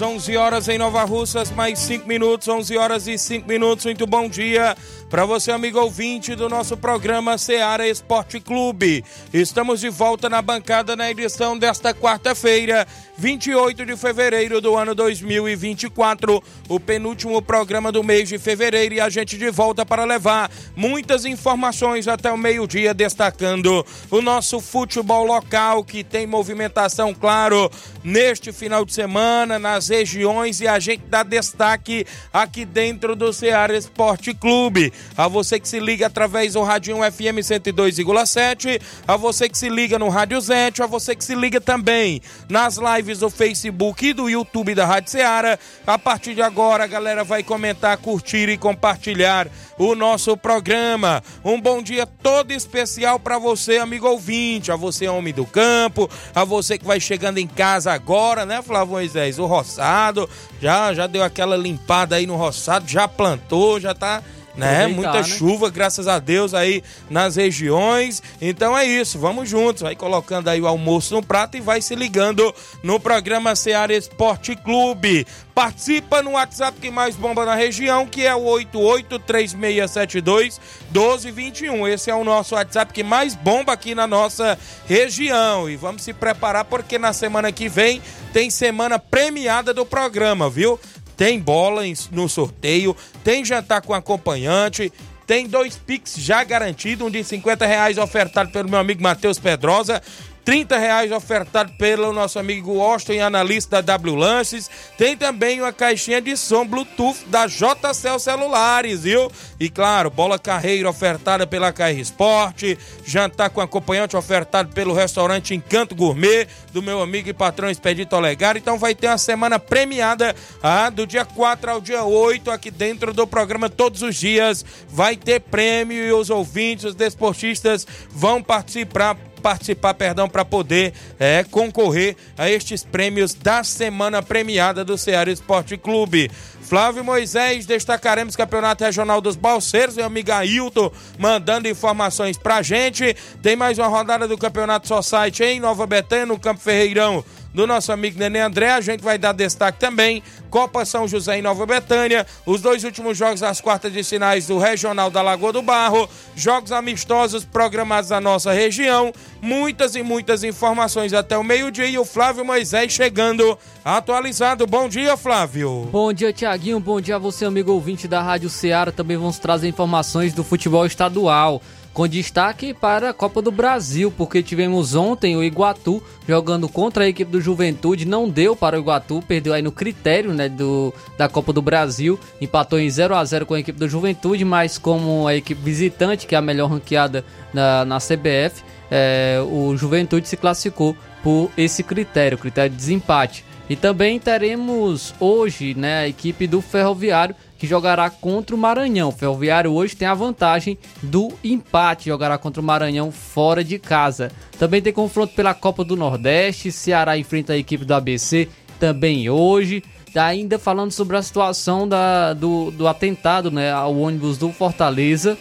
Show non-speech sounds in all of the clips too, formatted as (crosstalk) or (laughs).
11 horas, 11 horas em Nova Russas, mais 5 minutos, 11 horas e 5 minutos. Muito bom dia para você, amigo ouvinte do nosso programa Seara Esporte Clube. Estamos de volta na bancada na edição desta quarta-feira, 28 de fevereiro do ano 2024, o penúltimo programa do mês de fevereiro e a gente de volta para levar muitas informações até o meio-dia, destacando o nosso futebol local que tem movimentação, claro, neste final de semana, nas regiões e a gente dá destaque aqui dentro do Ceará Esporte Clube. A você que se liga através do Rádio FM 102,7, a você que se liga no Rádio Zete, a você que se liga também nas lives do Facebook e do YouTube da Rádio Ceará. A partir de agora, a galera vai comentar, curtir e compartilhar o nosso programa. Um bom dia todo especial para você, amigo ouvinte, a você, homem do campo, a você que vai chegando em casa agora, né, Flávio Moisés? O roçado já, já deu aquela limpada aí no roçado, já plantou, já tá né? Muita né? chuva, graças a Deus aí nas regiões. Então é isso, vamos juntos, vai colocando aí o almoço no prato e vai se ligando no programa Seara Esporte Clube. Participa no WhatsApp que mais bomba na região, que é o 883672 1221. Esse é o nosso WhatsApp que mais bomba aqui na nossa região. E vamos se preparar porque na semana que vem tem semana premiada do programa, viu? Tem bola no sorteio, tem jantar com acompanhante, tem dois Pix já garantido, um de 50 reais ofertado pelo meu amigo Matheus Pedrosa 30 reais ofertado pelo nosso amigo Austin, analista da W Lances. Tem também uma caixinha de som Bluetooth da JCL Celulares, viu? E claro, bola carreira ofertada pela KR Sport, jantar com acompanhante ofertado pelo restaurante Encanto Gourmet, do meu amigo e patrão Expedito Olegar. Então vai ter uma semana premiada ah, do dia 4 ao dia 8 aqui dentro do programa todos os dias. Vai ter prêmio e os ouvintes, os desportistas vão participar participar, perdão, para poder é, concorrer a estes prêmios da semana premiada do Ceará Esporte Clube. Flávio Moisés, destacaremos Campeonato Regional dos Balseiros, meu amigo Ailton mandando informações pra gente. Tem mais uma rodada do Campeonato Society em Nova Betânia, no Campo Ferreirão do nosso amigo Nenê André. A gente vai dar destaque também. Copa São José em Nova Betânia. Os dois últimos jogos das quartas de sinais do Regional da Lagoa do Barro. Jogos amistosos programados na nossa região. Muitas e muitas informações até o meio-dia. E o Flávio Moisés chegando atualizado. Bom dia, Flávio. Bom dia, Tiaguinho. Bom dia a você, amigo ouvinte da Rádio Ceará. Também vamos trazer informações do futebol estadual com destaque para a Copa do Brasil, porque tivemos ontem o Iguatu jogando contra a equipe do Juventude, não deu para o Iguatu, perdeu aí no critério né, do, da Copa do Brasil, empatou em 0 a 0 com a equipe do Juventude, mas como a equipe visitante, que é a melhor ranqueada na, na CBF, é, o Juventude se classificou por esse critério, critério de desempate. E também teremos hoje né, a equipe do Ferroviário que jogará contra o Maranhão. O Ferroviário hoje tem a vantagem do empate, jogará contra o Maranhão fora de casa. Também tem confronto pela Copa do Nordeste, Ceará enfrenta a equipe do ABC também hoje. Ainda falando sobre a situação da, do, do atentado né, ao ônibus do Fortaleza.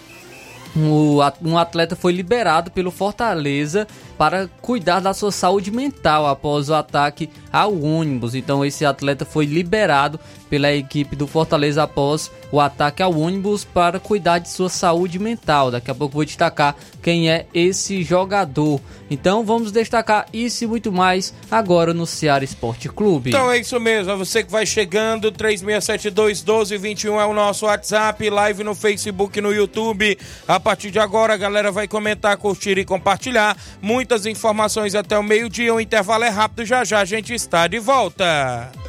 Um atleta foi liberado pelo Fortaleza para cuidar da sua saúde mental após o ataque ao ônibus. Então esse atleta foi liberado pela equipe do Fortaleza após o ataque ao ônibus para cuidar de sua saúde mental. Daqui a pouco vou destacar quem é esse jogador. Então vamos destacar isso e muito mais agora no Ceará Esporte Clube. Então é isso mesmo, é você que vai chegando, 3672 1221 é o nosso WhatsApp, live no Facebook no YouTube. A partir de agora a galera vai comentar, curtir e compartilhar. Muitas informações até o meio-dia, o intervalo é rápido, já já a gente está de volta.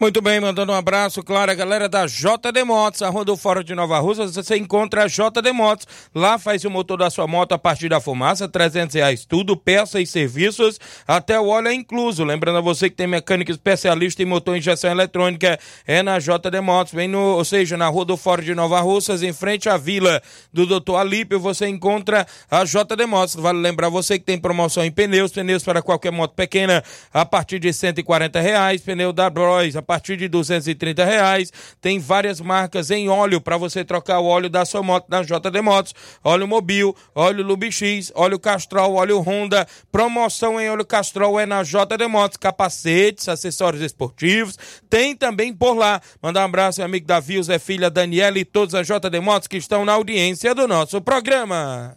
Muito bem, mandando um abraço, claro, a galera da JD Motos, a Rua do Fórum de Nova Rússia, você encontra a JD Motos, lá faz o motor da sua moto a partir da fumaça, 300 reais tudo, peças e serviços, até o óleo é incluso, lembrando a você que tem mecânica especialista em motor e injeção eletrônica, é na JD Motos, vem no, ou seja, na Rua do Fórum de Nova Russas, em frente à vila do Dr. Alípio, você encontra a JD Motos, vale lembrar você que tem promoção em pneus, pneus para qualquer moto pequena, a partir de 140 reais, pneu da Bros, a partir de 230 reais. Tem várias marcas em óleo para você trocar o óleo da sua moto na JD Motos. Óleo Mobil, óleo Lubix, óleo Castrol, óleo Honda. Promoção em óleo Castrol é na JD Motos. Capacetes, acessórios esportivos. Tem também por lá. Mandar um abraço ao amigo Davi, Zé Filha, Daniela e todos as JD Motos que estão na audiência do nosso programa.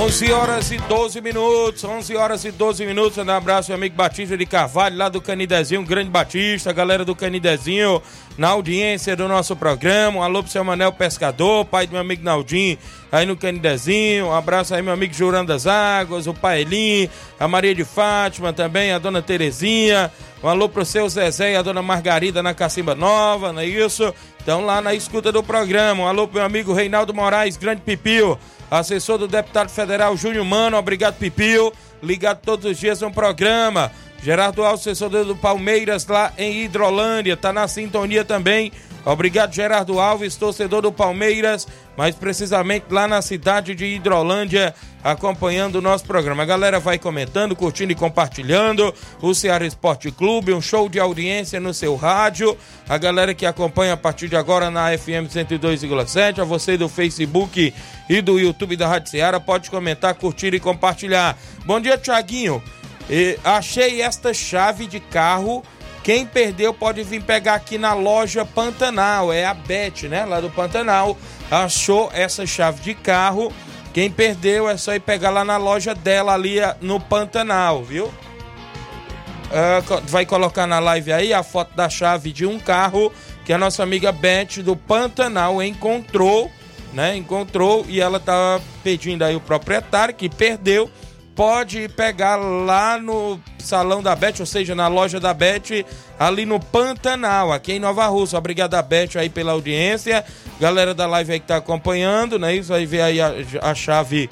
11 horas e 12 minutos, 11 horas e 12 minutos. Um abraço, meu amigo Batista de Carvalho, lá do Canidezinho, grande Batista, galera do Canidezinho, na audiência do nosso programa. Um alô pro seu Manel Pescador, pai do meu amigo Naldinho, aí no Canidezinho. Um abraço aí, meu amigo Jurando das Águas, o Paelim, a Maria de Fátima também, a dona Terezinha. Um alô pro seu Zezé e a dona Margarida na Cacimba Nova, não é isso? Estão lá na escuta do programa. Alô meu amigo Reinaldo Moraes, grande Pipio assessor do deputado federal Júnior Mano, obrigado Pipio, ligado todos os dias no programa. Gerardo Alves, assessor do Palmeiras lá em Hidrolândia, tá na sintonia também. Obrigado, Gerardo Alves, torcedor do Palmeiras, mais precisamente lá na cidade de Hidrolândia, acompanhando o nosso programa. A galera vai comentando, curtindo e compartilhando. O Ceará Esporte Clube, um show de audiência no seu rádio. A galera que acompanha a partir de agora na FM 102,7. A você do Facebook e do YouTube da Rádio Ceará, pode comentar, curtir e compartilhar. Bom dia, Tiaguinho. achei esta chave de carro Quem perdeu pode vir pegar aqui na loja Pantanal, é a Beth, né? Lá do Pantanal. Achou essa chave de carro. Quem perdeu é só ir pegar lá na loja dela ali no Pantanal, viu? Uh, vai colocar na live aí a foto da chave de um carro que a nossa amiga Beth do Pantanal encontrou, né? Encontrou e ela tá pedindo aí o proprietário que perdeu pode pegar lá no salão da Beth, ou seja, na loja da Beth, ali no Pantanal, aqui em Nova Rússia. Obrigado Beth aí pela audiência. Galera da live aí que tá acompanhando, né? Isso aí vê aí a, a chave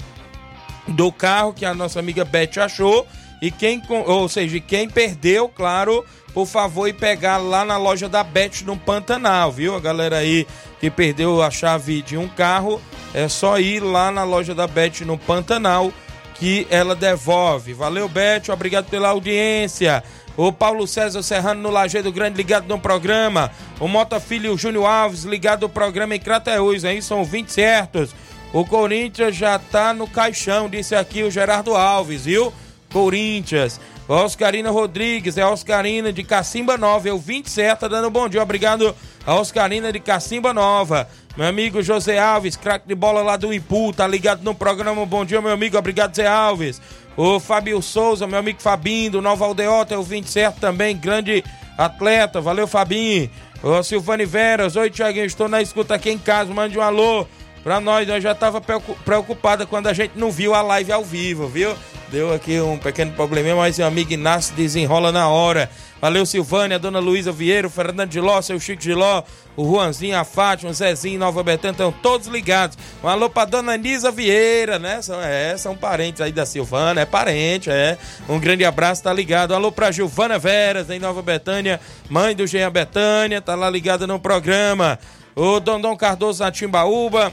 do carro que a nossa amiga Beth achou. E quem, ou seja, quem perdeu, claro, por favor, ir pegar lá na loja da Bet no Pantanal, viu? A galera aí que perdeu a chave de um carro, é só ir lá na loja da Bet no Pantanal que ela devolve. Valeu, Beth, obrigado pela audiência. O Paulo César Serrano no Lajeado Grande ligado no programa. O Mota Filho Júnior Alves ligado no programa em Crateús, aí são 20 certos. O Corinthians já tá no caixão, disse aqui o Gerardo Alves, viu? Corinthians. Oscarina Rodrigues, é Oscarina de Cacimba Nova, eu 20 certo, tá dando bom dia, obrigado a Oscarina de Cacimba Nova. Meu amigo José Alves, craque de bola lá do Ipu, tá ligado no programa. Bom dia, meu amigo. Obrigado, Zé Alves. O Fabio Souza, meu amigo Fabinho, do Nova Aldeota, é o 20 certo também, grande atleta. Valeu, Fabinho. O Silvane Veras, oi, Tiaguinho, estou na escuta aqui em casa. Mande um alô pra nós. Nós já tava preocupada quando a gente não viu a live ao vivo, viu? Deu aqui um pequeno probleminha, mas o amigo Inácio desenrola na hora. Valeu, Silvânia, Dona Luísa Vieira, o Fernando de Ló, seu Chico de Ló, o Juanzinho, a Fátima, o Zezinho, Nova Betânia, estão todos ligados. Um alô pra Dona Nisa Vieira, né? São, é, são parentes aí da Silvana, é parente, é. Um grande abraço, tá ligado. Um alô pra Gilvana Veras, em Nova Betânia, mãe do Jean Betânia, tá lá ligada no programa. O Dondon Cardoso na Timbaúba,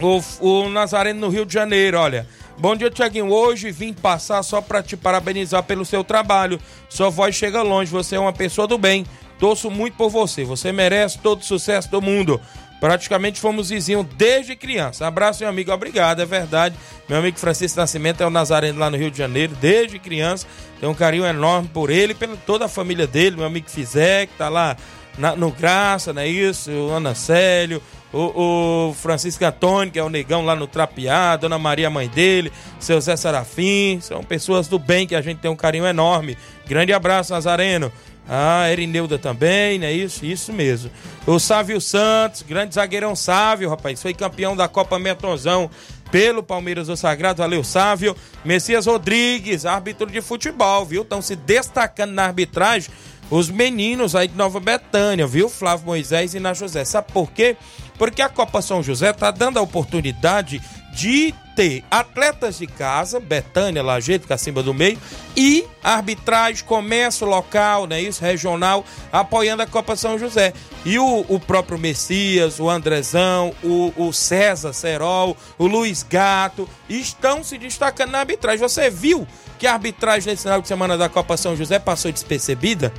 o, o Nazareno no Rio de Janeiro, olha. Bom dia, Tiaguinho. Hoje vim passar só para te parabenizar pelo seu trabalho. Sua voz chega longe, você é uma pessoa do bem. Torço muito por você. Você merece todo o sucesso do mundo. Praticamente fomos vizinhos desde criança. Abraço, meu amigo. Obrigado, é verdade. Meu amigo Francisco Nascimento é o Nazareno lá no Rio de Janeiro, desde criança. Tem um carinho enorme por ele pela toda a família dele. Meu amigo Fizé, que tá lá na, no Graça, não é isso? O Ana Célio, o, o, Francisco Antônio, que é o negão lá no Trapear, Dona Maria, mãe dele, seu Zé Sarafim, são pessoas do bem que a gente tem um carinho enorme. Grande abraço, Nazareno. Ah, Erineuda também, né? Isso, isso mesmo. O Sávio Santos, grande zagueirão Sávio, rapaz, foi campeão da Copa Metonzão pelo Palmeiras do Sagrado, valeu Sávio. Messias Rodrigues, árbitro de futebol, viu? Estão se destacando na arbitragem os meninos aí de Nova Betânia, viu? Flávio Moisés e na José. Sabe por quê? Porque a Copa São José está dando a oportunidade de ter atletas de casa, Betânia, Lajeito, Cacimba do Meio, e arbitragem, comércio local, né, isso, regional, apoiando a Copa São José. E o, o próprio Messias, o Andrezão, o, o César Serol, o Luiz Gato, estão se destacando na arbitragem. Você viu que a arbitragem nesse final de semana da Copa São José passou despercebida?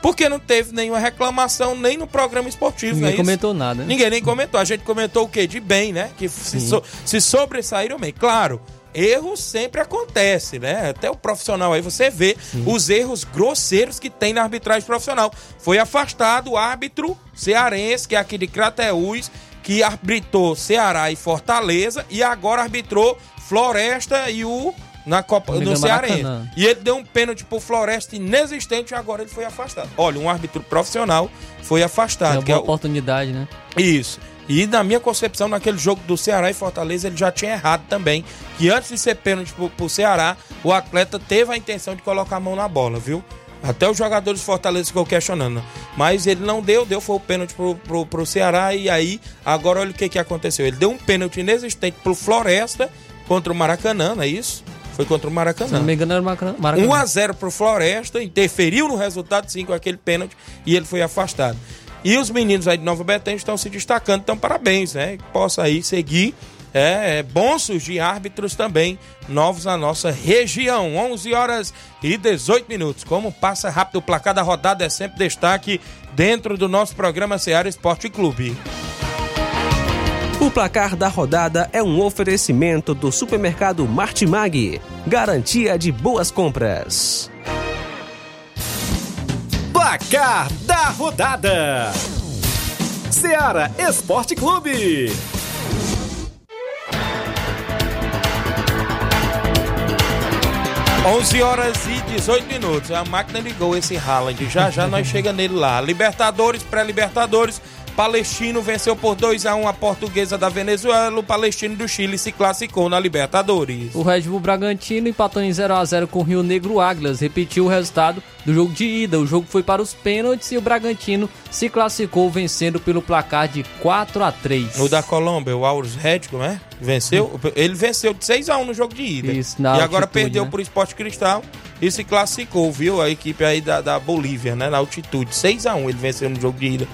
Porque não teve nenhuma reclamação nem no programa esportivo, Ninguém é comentou nada. Né? Ninguém nem comentou. A gente comentou o quê? De bem, né? Que se, so, se sobressaíram bem. Claro, erros sempre acontece, né? Até o profissional aí você vê Sim. os erros grosseiros que tem na arbitragem profissional. Foi afastado o árbitro cearense, que é aqui de Crateús, que arbitrou Ceará e Fortaleza e agora arbitrou Floresta e o na Copa no Cearense. E ele deu um pênalti pro Floresta inexistente e agora ele foi afastado. Olha, um árbitro profissional foi afastado. É uma boa é oportunidade, né? Isso. E na minha concepção, naquele jogo do Ceará e Fortaleza, ele já tinha errado também. Que antes de ser pênalti pro, pro Ceará, o atleta teve a intenção de colocar a mão na bola, viu? Até os jogadores de Fortaleza ficou questionando. Mas ele não deu, deu foi o pênalti pro, pro, pro Ceará. E aí, agora olha o que, que aconteceu. Ele deu um pênalti inexistente pro Floresta contra o Maracanã, não é isso? Foi contra o Maracanã. Se não me engano, era o Maracanã. 1x0 pro Floresta, interferiu no resultado, sim, com aquele pênalti, e ele foi afastado. E os meninos aí de Nova Betânia estão se destacando, então parabéns, né? Que possa aí seguir. É, é bom surgir árbitros também novos na nossa região. 11 horas e 18 minutos. Como passa rápido o placar da rodada é sempre destaque dentro do nosso programa Seara Esporte Clube. Placar da rodada é um oferecimento do supermercado Martimag. Garantia de boas compras. Placar da rodada: Seara Esporte Clube. 11 horas e 18 minutos. A máquina ligou esse Haaland. Já já nós (laughs) chega nele lá. Libertadores, pré-Libertadores. Palestino venceu por 2 a 1 a portuguesa da Venezuela. O Palestino do Chile se classificou na Libertadores. O Red Bull Bragantino empatou em 0 a 0 com o Rio Negro Águilas. Repetiu o resultado do jogo de ida. O jogo foi para os pênaltis e o Bragantino se classificou vencendo pelo placar de 4 a 3. O da Colômbia, o Aurus Red, como é? Venceu. Ele venceu de 6 a 1 no jogo de ida. Isso, na e agora altitude, perdeu né? pro Esporte Cristal e se classificou, viu? A equipe aí da, da Bolívia, né? Na altitude. 6 a 1 ele venceu no jogo de ida.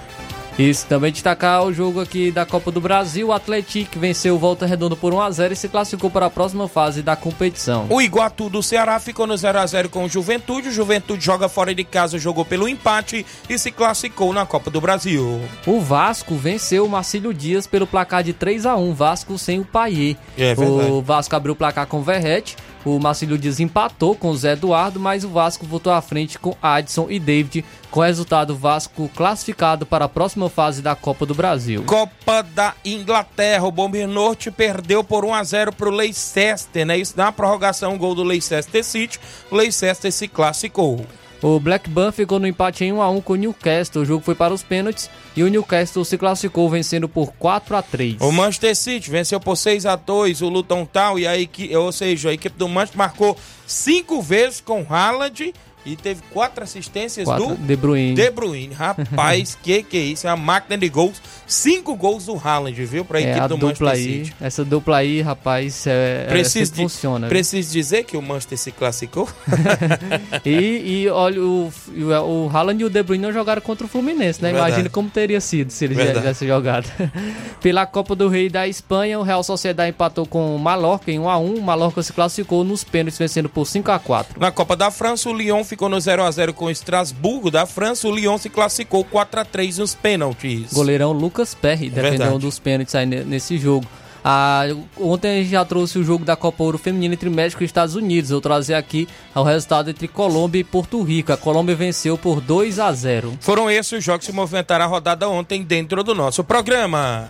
Isso, também destacar o jogo aqui da Copa do Brasil. O Atlético venceu o Volta Redonda por 1 a 0 e se classificou para a próxima fase da competição. O Iguatu do Ceará ficou no 0 a 0 com o Juventude. O Juventude joga fora de casa, jogou pelo empate e se classificou na Copa do Brasil. O Vasco venceu o Marcílio Dias pelo placar de 3 a 1 Vasco sem o Paier. É verdade. o Vasco abriu o placar com o Verrete. O Marcílio Dias empatou com o Zé Eduardo, mas o Vasco voltou à frente com Adson e David. Com o resultado, Vasco classificado para a próxima fase da Copa do Brasil. Copa da Inglaterra, o Bomber Norte perdeu por 1 a 0 pro Leicester, né? Isso na prorrogação, um gol do Leicester City. O Leicester se classificou. O Blackburn ficou no empate em 1 a 1 com o Newcastle. O jogo foi para os pênaltis e o Newcastle se classificou vencendo por 4 a 3. O Manchester City venceu por 6 a 2 o Luton Town e a equipe, ou seja, a equipe do Manchester marcou cinco vezes com Haaland e teve quatro assistências Quatro, do De Bruyne. De Bruyne. Rapaz, (laughs) que que é isso? É uma máquina de gols. Cinco gols do Haaland, viu? Pra É, equipe a do Manchester aí, City. essa dupla aí, rapaz, é, Preciso, é, de- funciona. viu? preciso dizer que o Manchester se classificou. (laughs) E, e olha, o, o Haaland e o De Bruyne não jogaram contra o Fluminense, né? Verdade. Imagina como teria sido se eles Verdade. tivessem jogado. (laughs) Pela Copa do Rei da Espanha, o Real Sociedade empatou com o Mallorca em 1x1. O Mallorca se classificou nos pênaltis, vencendo por 5x4. Na Copa da França, o Lyon ficou no 0 a 0 com o Estrasburgo da França. O Lyon se classificou 4 a 3 nos pênaltis. Goleirão Lucas Perry defendeu É verdade. um dos pênaltis aí ne- nesse jogo. Ah, ontem a gente já trouxe o jogo da Copa Ouro Feminina entre México e Estados Unidos. Eu vou trazer aqui o resultado entre Colômbia e Porto Rico. A Colômbia venceu por 2 a 0 Foram esses os jogos que movimentaram a rodada ontem dentro do nosso programa.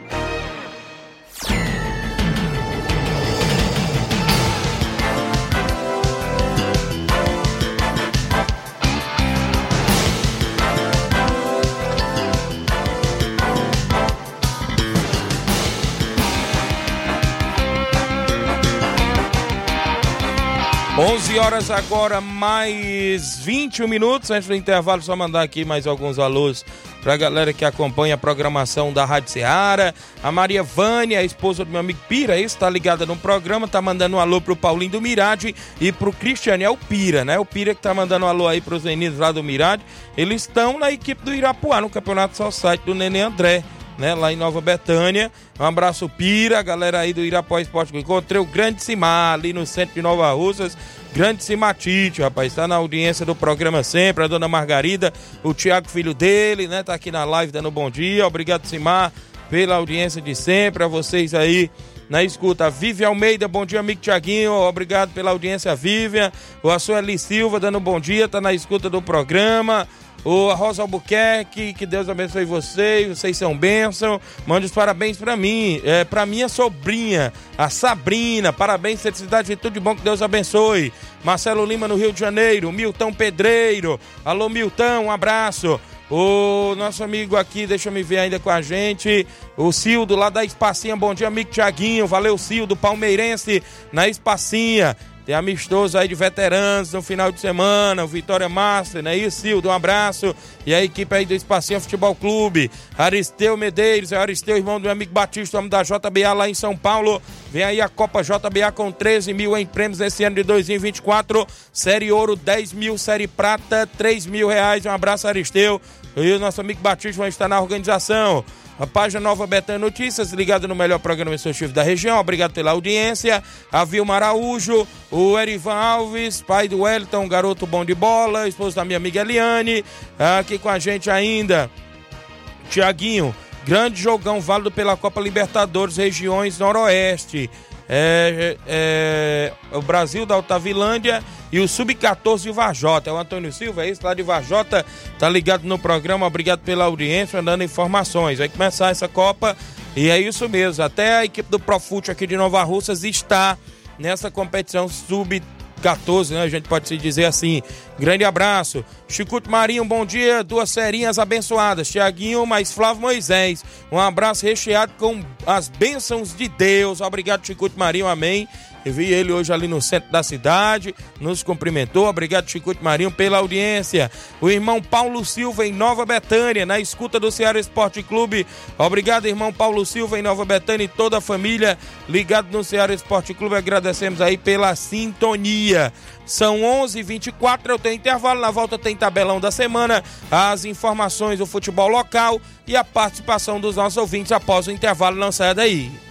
Onze horas agora, mais 21 minutos. Antes do intervalo, só mandar aqui mais alguns alôs pra galera que acompanha a programação da Rádio Ceará. A Maria Vânia, a esposa do meu amigo Pira, isso, tá ligada no programa, tá mandando um alô pro Paulinho do Mirade e pro Cristianiel Pira, né? O Pira que tá mandando um alô aí pros meninos lá do Mirade. Eles estão na equipe do Irapuá, no Campeonato Society do Nenê André. Né, lá em Nova Betânia. Um abraço, Pira, galera aí do Irapuá Esporte. Encontrei o grande Simar ali no centro de Nova Russas. Grande Simatite, rapaz, tá na audiência do programa sempre. A dona Margarida, o Tiago, filho dele, né, tá aqui na live dando bom dia. Obrigado, Simar, pela audiência de sempre. A vocês aí na escuta. Vivian Almeida, bom dia, amigo Tiaguinho. Obrigado pela audiência, Vivian. O a Sueli Silva dando bom dia, tá na escuta do programa. O Rosa Albuquerque, que Deus abençoe vocês, vocês são bênção. Mande os parabéns pra mim, é, pra minha sobrinha, a Sabrina. Parabéns, felicidade de tudo de bom, que Deus abençoe. Marcelo Lima no Rio de Janeiro, Milton Pedreiro. Alô, Milton, um abraço. O nosso amigo aqui, deixa eu me ver ainda com a gente. O Cildo lá da Espacinha. Bom dia, amigo Tiaguinho. Valeu, Cildo, palmeirense na Espacinha. Tem amistoso aí de veteranos no final de semana, o Vitória Master, né? Isso, Cildo, um abraço. E a equipe aí do Espacinha Futebol Clube. Aristeu Medeiros, é Aristeu, irmão do meu amigo Batista, homem da JBA lá em São Paulo. Vem aí a Copa JBA com 13 mil em prêmios nesse ano de 2024. Série Ouro, 10 mil, Série Prata, 3 mil reais. Um abraço, Aristeu. E o nosso amigo Batista vai estar na organização. A página Nova Betânia Notícias, ligado no melhor programa esportivo da região. Obrigado pela audiência. A Vilma Araújo, o Erivan Alves, pai do Wellington, garoto bom de bola, esposo da minha amiga Eliane. Aqui com a gente ainda, Tiaguinho. Grande jogão válido pela Copa Libertadores, regiões Noroeste. É, é, é, o Brasil da Altavilândia e o Sub-14 de Varjota. É o Antônio Silva, é isso? Lá de Varjota, tá ligado no programa. Obrigado pela audiência, dando informações. Vai começar essa Copa e é isso mesmo. Até a equipe do Profute aqui de Nova Russas está nessa competição Sub-14. 14, né? A gente pode se dizer assim. Grande abraço. Chicuto Marinho, bom dia. Duas serinhas abençoadas. Tiaguinho, mais Flávio Moisés. Um abraço recheado com as bênçãos de Deus. Obrigado, Chicuto Marinho. Amém. Eu vi ele hoje ali no centro da cidade, nos cumprimentou. Obrigado, Chicote Marinho, pela audiência. O irmão Paulo Silva em Nova Betânia, na escuta do Ceará Esporte Clube. Obrigado, irmão Paulo Silva em Nova Betânia e toda a família ligado no Ceará Esporte Clube. Agradecemos aí pela sintonia. São 11h24, eu tenho intervalo. Na volta tem tabelão da semana, as informações do futebol local e a participação dos nossos ouvintes após o intervalo. Não saia daí.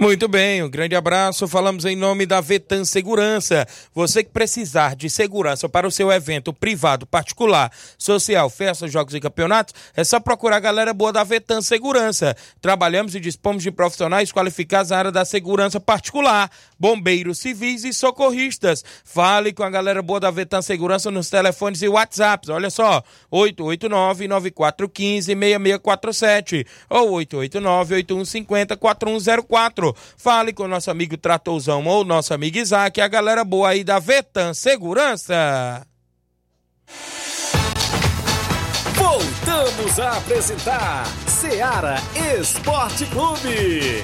Muito bem, um grande abraço. Falamos em nome da Vetan Segurança. Você que precisar de segurança para o seu evento privado, particular, social, festas, jogos e campeonatos, é só procurar a galera boa da Vetan Segurança. Trabalhamos e dispomos de profissionais qualificados na área da segurança particular, bombeiros civis e socorristas. Fale com a galera boa da Vetan Segurança nos telefones e WhatsApps. Olha só, 889-9415-6647 ou 889-8150-4104. Fale com nosso amigo Tratouzão ou nosso amigo Isaac, a galera boa aí da Vetan Segurança. Voltamos a apresentar Seara Esporte Clube.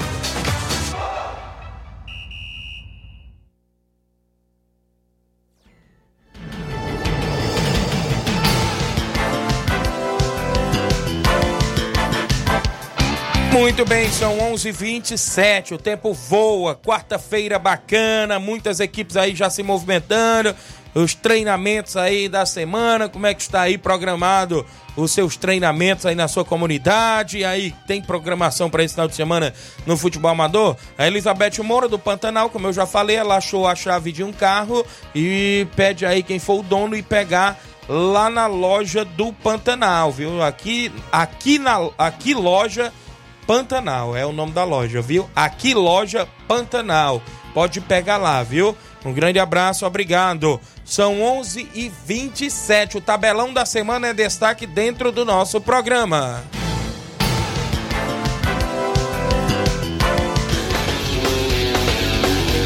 Muito bem, são 11h27, o tempo voa, quarta-feira bacana, muitas equipes aí já se movimentando, os treinamentos aí da semana, como é que está aí programado os seus treinamentos aí na sua comunidade, aí tem programação para esse final de semana no futebol amador? A Elizabeth Moura do Pantanal, como eu já falei, ela achou a chave de um carro e pede aí quem for o dono e pegar lá na loja do Pantanal, viu? Aqui, aqui na aqui loja Pantanal, é o nome da loja, viu? Aqui loja Pantanal. Pode pegar lá, viu? Um grande abraço, obrigado. São 11 e 27 O tabelão da semana é destaque dentro do nosso programa.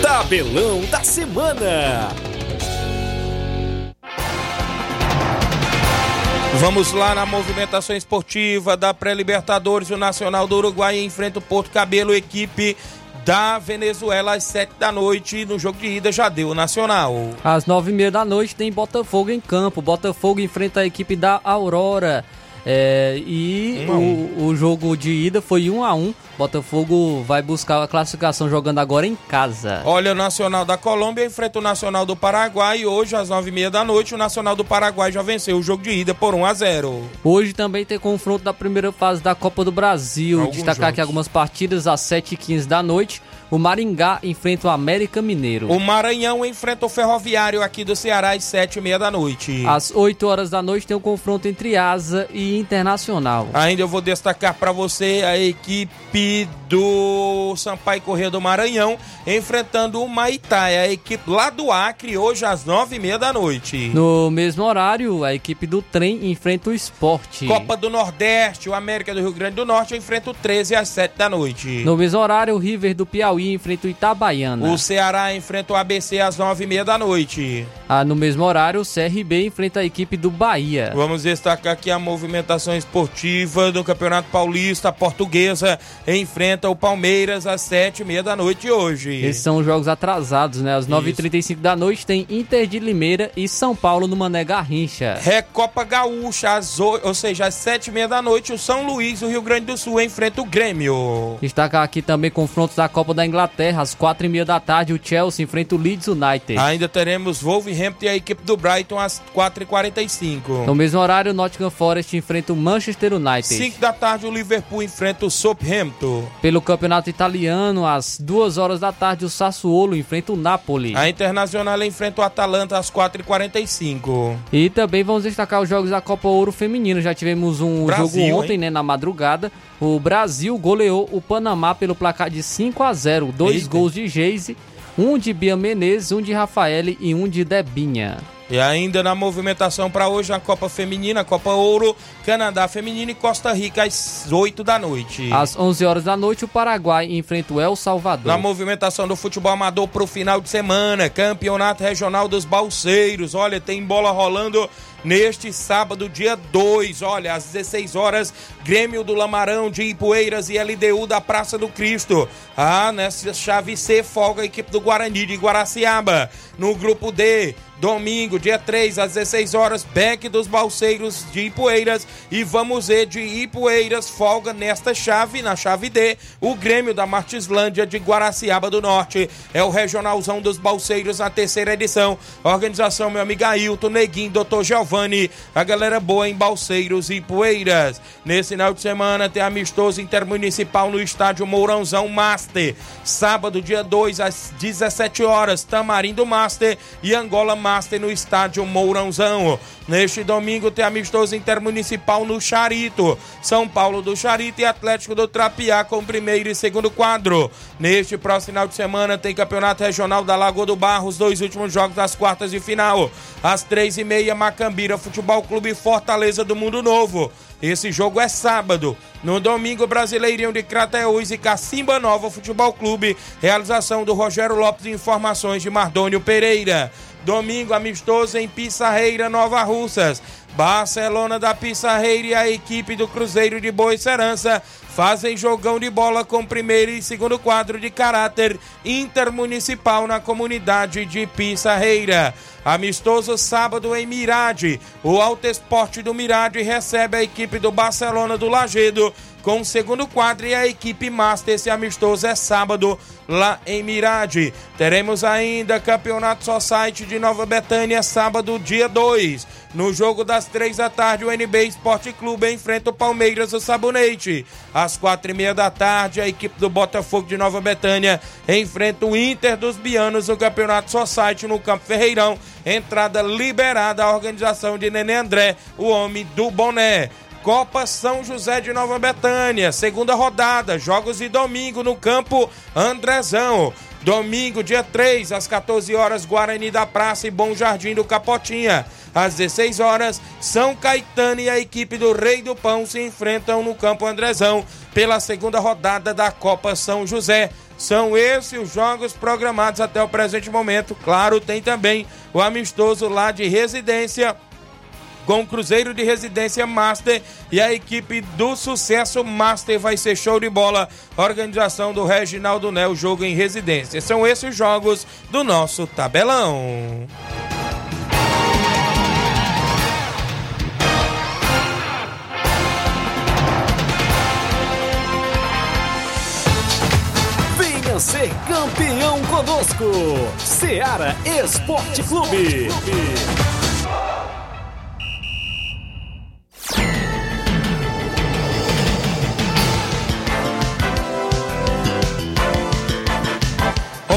Tabelão da semana. Vamos lá na movimentação esportiva da pré-Libertadores. O Nacional do Uruguai enfrenta o Porto Cabelo, equipe da Venezuela às sete da noite. No jogo de ida já deu o Nacional. Às nove e meia da noite tem Botafogo em campo. Botafogo enfrenta a equipe da Aurora. É, e Um a o, o jogo de ida foi 1 a 1 Botafogo vai buscar a classificação jogando agora em casa. Olha, o Nacional da Colômbia enfrenta o Nacional do Paraguai e hoje, às nove e meia da noite, o Nacional do Paraguai já venceu o jogo de ida por 1 a 0 Hoje também tem confronto da primeira fase da Copa do Brasil. Alguns Destacar aqui jogos. algumas partidas às 7h15 da noite. O Maringá enfrenta o América Mineiro. O Maranhão enfrenta o Ferroviário aqui do Ceará às sete e meia da noite. Às 8 horas da noite tem o confronto entre Asa e Internacional. Ainda eu vou destacar para você a equipe do Sampaio Corrêa do Maranhão enfrentando o Maitá, é a equipe lá do Acre, hoje às nove e meia da noite. No mesmo horário, a equipe do trem enfrenta o esporte. Copa do Nordeste, o América do Rio Grande do Norte enfrenta o 13 às 7 da noite. No mesmo horário, o River do Piauí enfrenta o Itabaiana. O Ceará enfrenta o ABC às nove e meia da noite. Ah, no mesmo horário, o CRB enfrenta a equipe do Bahia. Vamos destacar aqui a movimentação esportiva do Campeonato Paulista. A Portuguesa enfrenta o Palmeiras às sete e meia da noite hoje. Esses são os jogos atrasados, né? Às 9h35 da noite tem Inter de Limeira e São Paulo no Mané Garrincha. Recopa Gaúcha, às oi- ou seja, às sete e meia da noite, o São Luís, o Rio Grande do Sul, enfrenta o Grêmio. Destacar aqui também confrontos da Copa da Inglaterra. Às 4h30 da tarde, o Chelsea enfrenta o Leeds United. Ainda teremos Wolverhampton e a equipe do Brighton às 4h45. No mesmo horário, o Nottingham Forest enfrenta o Manchester United. 5 da tarde, o Liverpool enfrenta o Southampton. Pelo Campeonato Italiano, às 2 horas da tarde, o Sassuolo enfrenta o Napoli. A Internacional enfrenta o Atalanta às 4h45. E também vamos destacar os jogos da Copa Ouro Feminino. Já tivemos um Brasil, jogo ontem, hein? né, na madrugada. O Brasil goleou o Panamá pelo placar de 5 a 0 Dois Eita. gols de Geise, um de Bia Menezes, um de Rafaele e um de Debinha. E ainda na movimentação para hoje, a Copa Feminina, a Copa Ouro, Canadá Feminino e Costa Rica às 8 da noite. Às 11 horas da noite, o Paraguai enfrenta o El Salvador. Na movimentação do futebol amador para o final de semana, Campeonato Regional dos Balseiros. Olha, tem bola rolando neste sábado, dia 2. Olha, às 16 horas, Grêmio do Lamarão de Ipueiras e LDU da Praça do Cristo. Ah, nessa chave C, folga a equipe do Guarani de Guaraciaba. No grupo D, domingo, dia 3, às 16 horas, Beck dos Balseiros de Ipueiras e Vamos ver de Ipueiras folga nesta chave, na chave D, o Grêmio da Martislândia de Guaraciaba do Norte. É o Regionalzão dos Balseiros na terceira edição. Organização, meu amigo Ailton, Neguinho, Dr. Giovanni, a galera boa em Balseiros e Ipueiras. Nesse final de semana tem amistoso intermunicipal no estádio Mourãozão Master. Sábado, dia 2, às 17 horas, Tamarindo Master e Angola Master no estádio Mourãozão. Neste domingo tem amistoso intermunicipal no Charito. São Paulo do Charito e Atlético do Trapiá com primeiro e segundo quadro. Neste próximo final de semana tem campeonato regional da Lagoa do Barro, os dois últimos jogos das quartas de final. Às três e meia, Macambira Futebol Clube Fortaleza do Mundo Novo. Esse jogo é sábado. No domingo, Brasileirinho de Crateús e Cacimba Nova Futebol Clube. Realização do Rogério Lopes e informações de Mardônio Pereira. Domingo, amistoso em Pissarreira, Nova Russas. Barcelona da Pissarreira e a equipe do Cruzeiro de Boa Serança fazem jogão de bola com primeiro e segundo quadro de caráter intermunicipal na comunidade de Pissarreira. Amistoso sábado em Mirade. O Alto Esporte do Mirade recebe a equipe do Barcelona do Lagedo com o segundo quadro e a equipe Master. Esse amistoso é sábado lá em Mirade. Teremos ainda Campeonato Society de Nova Betânia, sábado, dia 2. No jogo das três da tarde, o NB Esporte Clube enfrenta o Palmeiras do Sabonete. Às quatro e meia da tarde, a equipe do Botafogo de Nova Betânia enfrenta o Inter dos Bianos no Campeonato Society no Campo Ferreirão. Entrada liberada à organização de Nenê André, o homem do boné. Copa São José de Nova Betânia, segunda rodada, jogos de domingo no campo Andrezão. Domingo, dia 3, às 14 horas, Guarani da Praça e Bom Jardim do Capotinha. Às 16 horas, São Caetano e a equipe do Rei do Pão se enfrentam no campo Andrezão pela segunda rodada da Copa São José. São esses os jogos programados até o presente momento. Claro, tem também o amistoso lá de residência com o Cruzeiro de Residência Master e a equipe do Sucesso Master vai ser show de bola. Organização do Reginaldo Nel, jogo em residência. São esses jogos do nosso tabelão. ser campeão conosco. Seara Esporte Clube.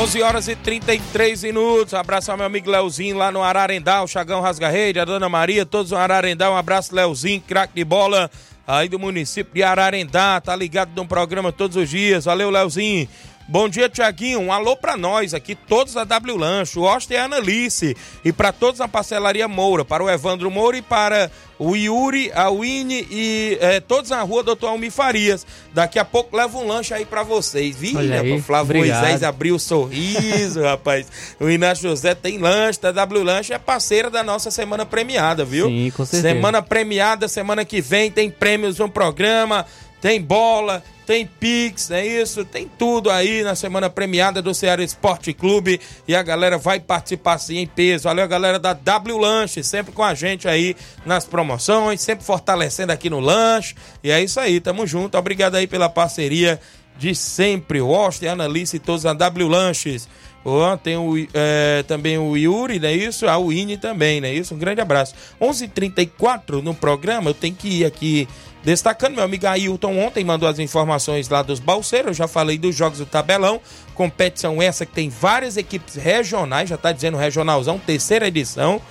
11 horas e 33 minutos. Abraço ao meu amigo Leozinho lá no Ararendá, o Chagão Rasgarreide, a Dona Maria, todos no Ararendá. Um abraço, Leozinho, craque de bola aí do município de Ararendá. Tá ligado no programa todos os dias. Valeu, Leozinho. Bom dia, Tiaguinho. Um alô pra nós aqui, todos da W Lancho, o Oster e a Analice. E para todos na parcelaria Moura, para o Evandro Moura e para o Yuri, a Winnie e é, todos na rua Doutor Almi Farias. Daqui a pouco leva um lanche aí para vocês. Viu, rapaz? Flávio obrigado. Moisés abriu o sorriso, (laughs) rapaz. O Inácio José tem lanche, da W Lanche é parceira da nossa semana premiada, viu? Sim, com certeza. Semana premiada, semana que vem tem prêmios no programa, tem bola, tem Pix, é isso, tem tudo aí na semana premiada do Ceará Esporte Clube e a galera vai participar sim em peso. Valeu galera da W Lanche, sempre com a gente aí nas promoções, sempre fortalecendo aqui no lanche. E é isso aí, tamo junto. Obrigado aí pela parceria de sempre. A Analice e todos a W Lanches. Ó, tem o, é, também o Yuri, não é isso? A Winnie também, não é isso? Um grande abraço. 11:34 h 34 no programa, eu tenho que ir aqui destacando. Meu amigo Ailton ontem mandou as informações lá dos balseiros. Eu já falei dos jogos do tabelão. Competição essa que tem várias equipes regionais, já tá dizendo regionalzão, terceira edição.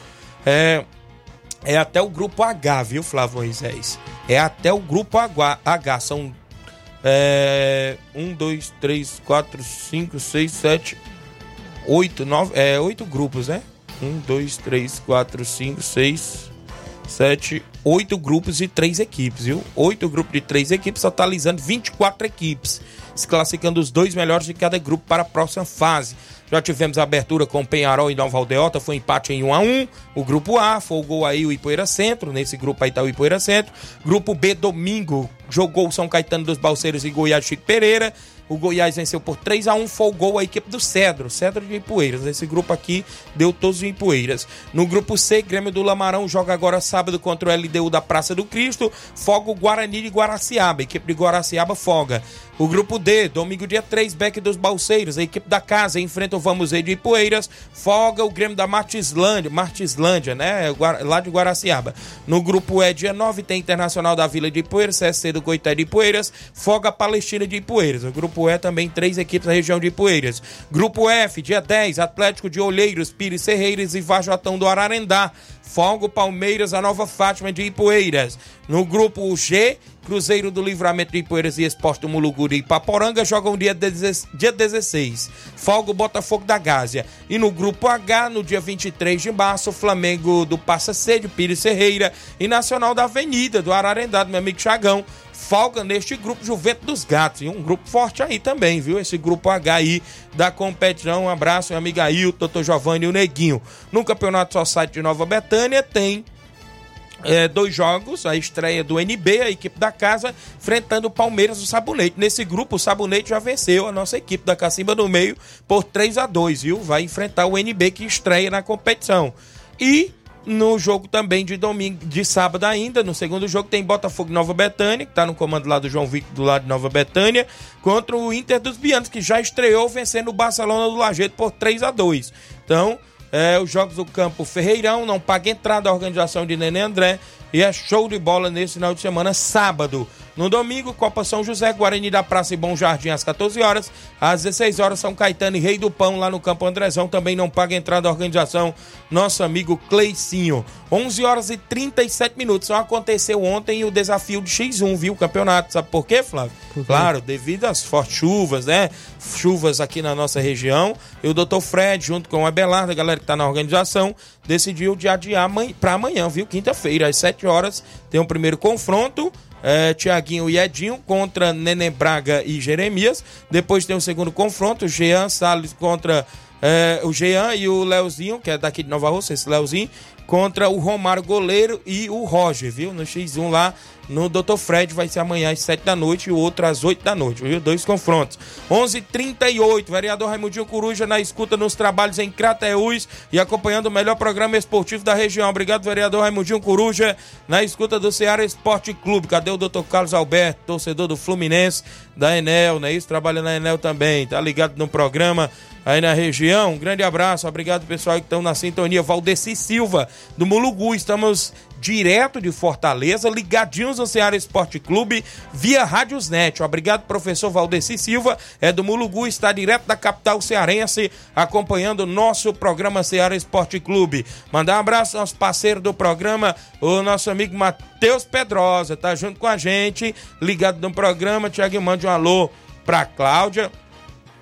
É, é até o grupo H, viu, Flávio Moisés? É até o grupo H. H. São é, um, dois, três, quatro, cinco, seis, sete, oito, nove, é, oito grupos, né? Um, dois, três, quatro, cinco, seis, sete, oito grupos e três equipes, viu? Oito grupos de três equipes, totalizando 24 equipes, se classificando os dois melhores de cada grupo para a próxima fase. Já tivemos a abertura com Penharol e Nova Aldeota, foi empate em 1 a 1 O grupo A, folgou aí o Ipoeira Centro, nesse grupo aí tá o Ipoeira Centro. Grupo B, domingo, jogou o São Caetano dos Balseiros e Goiás Chico Pereira. O Goiás venceu por 3 a 1 folgou a equipe do Cedro, Cedro de Ipueiras. Esse grupo aqui deu todos de Ipueiras. No grupo C, Grêmio do Lamarão joga agora sábado contra o LDU da Praça do Cristo. Foga o Guarani de Guaraciaba. A equipe de Guaraciaba folga. O grupo D, domingo dia 3, Beck dos Balseiros. A equipe da casa enfrenta o Vamos Ver de Ipueiras. Folga o Grêmio da Martislândia, Martislândia, né? Gua- Lá de Guaraciaba. No grupo E, dia 9, tem Internacional da Vila de Ipueiras, CSC do Coité de Ipueiras. Folga Palestina de Ipueiras. O grupo E também três equipes da região de Ipueiras. Grupo F, dia 10, Atlético de Olheiros, Pires Serreiros e Vajotão do Ararendá. Folga o Palmeiras, a Nova Fátima de Ipueiras. No grupo G, Cruzeiro do Livramento de Ipueiras e Esporte Muluguri e Ipaporanga jogam dia, 16 dia 16. Folga o Botafogo da Gásia. E no grupo H, no dia 23 de março, Flamengo do Passa Sede, Pires Serreira e Nacional da Avenida do Ararendá, do meu amigo Chagão. Folga neste grupo Juventus dos Gatos. E um grupo forte aí também, viu? Esse grupo H aí da competição. Um abraço, meu amigo Ailton, Doutor Giovanni e o Neguinho. No Campeonato Society de Nova Betânia tem é, dois jogos, a estreia do NB, a equipe da casa, enfrentando o Palmeiras do Sabonete. Nesse grupo, o Sabonete já venceu a nossa equipe da Cacimba do Meio por 3 a 2 viu? Vai enfrentar o NB que estreia na competição. E no jogo também de domingo, de sábado ainda, no segundo jogo, tem Botafogo Nova Betânia, que tá no comando lá do João Victor, do lado de Nova Betânia, contra o Inter dos Bianos, que já estreou vencendo o Barcelona do Lajeito por 3 a 2 Então, é, os jogos do campo Ferreirão, não paga entrada a organização de Nenê André. E é show de bola nesse final de semana, sábado. No domingo, Copa São José, Guarani da Praça e Bom Jardim às 14 horas. Às 16 horas, São Caetano e Rei do Pão lá no Campo Andrezão. Também não paga entrada a organização, nosso amigo Cleicinho. 11 horas e 37 minutos. Só aconteceu ontem o desafio de X1, viu? O campeonato. Sabe por quê, Flávio? Por quê? Claro, devido às fortes chuvas, né? Chuvas aqui na nossa região. E o Dr. Fred, junto com o Abelardo, a galera que tá na organização, decidiu de adiar para amanhã, viu? Quinta-feira, às 7 horas, tem o primeiro confronto. É, Tiaguinho e Edinho contra Nenê Braga e Jeremias. Depois tem o segundo confronto, Jean Salles contra é, o Jean e o Leozinho, que é daqui de Nova Rússia, esse Leozinho, contra o Romário Goleiro e o Roger, viu? No X1 lá no Dr. Fred vai ser amanhã às 7 da noite e o outro às 8 da noite, viu? Dois confrontos. 11:38. Vereador Raimundinho Coruja na escuta nos trabalhos em Crateús e acompanhando o melhor programa esportivo da região. Obrigado, vereador Raimundinho Coruja, na escuta do Ceará Esporte Clube. Cadê o Dr. Carlos Alberto, torcedor do Fluminense, da Enel, né? Isso trabalha na Enel também, tá ligado no programa aí na região. Um grande abraço, obrigado pessoal que estão na sintonia. Valdeci Silva, do Mulugu, estamos direto de Fortaleza, ligadinhos no Ceará Esporte Clube, via Rádiosnet. Obrigado, professor Valdeci Silva, é do Mulugu, está direto da capital cearense, acompanhando o nosso programa Ceará Esporte Clube. Mandar um abraço aos parceiros do programa, o nosso amigo Matheus Pedrosa, tá junto com a gente, ligado no programa. Tiago, mande um alô pra Cláudia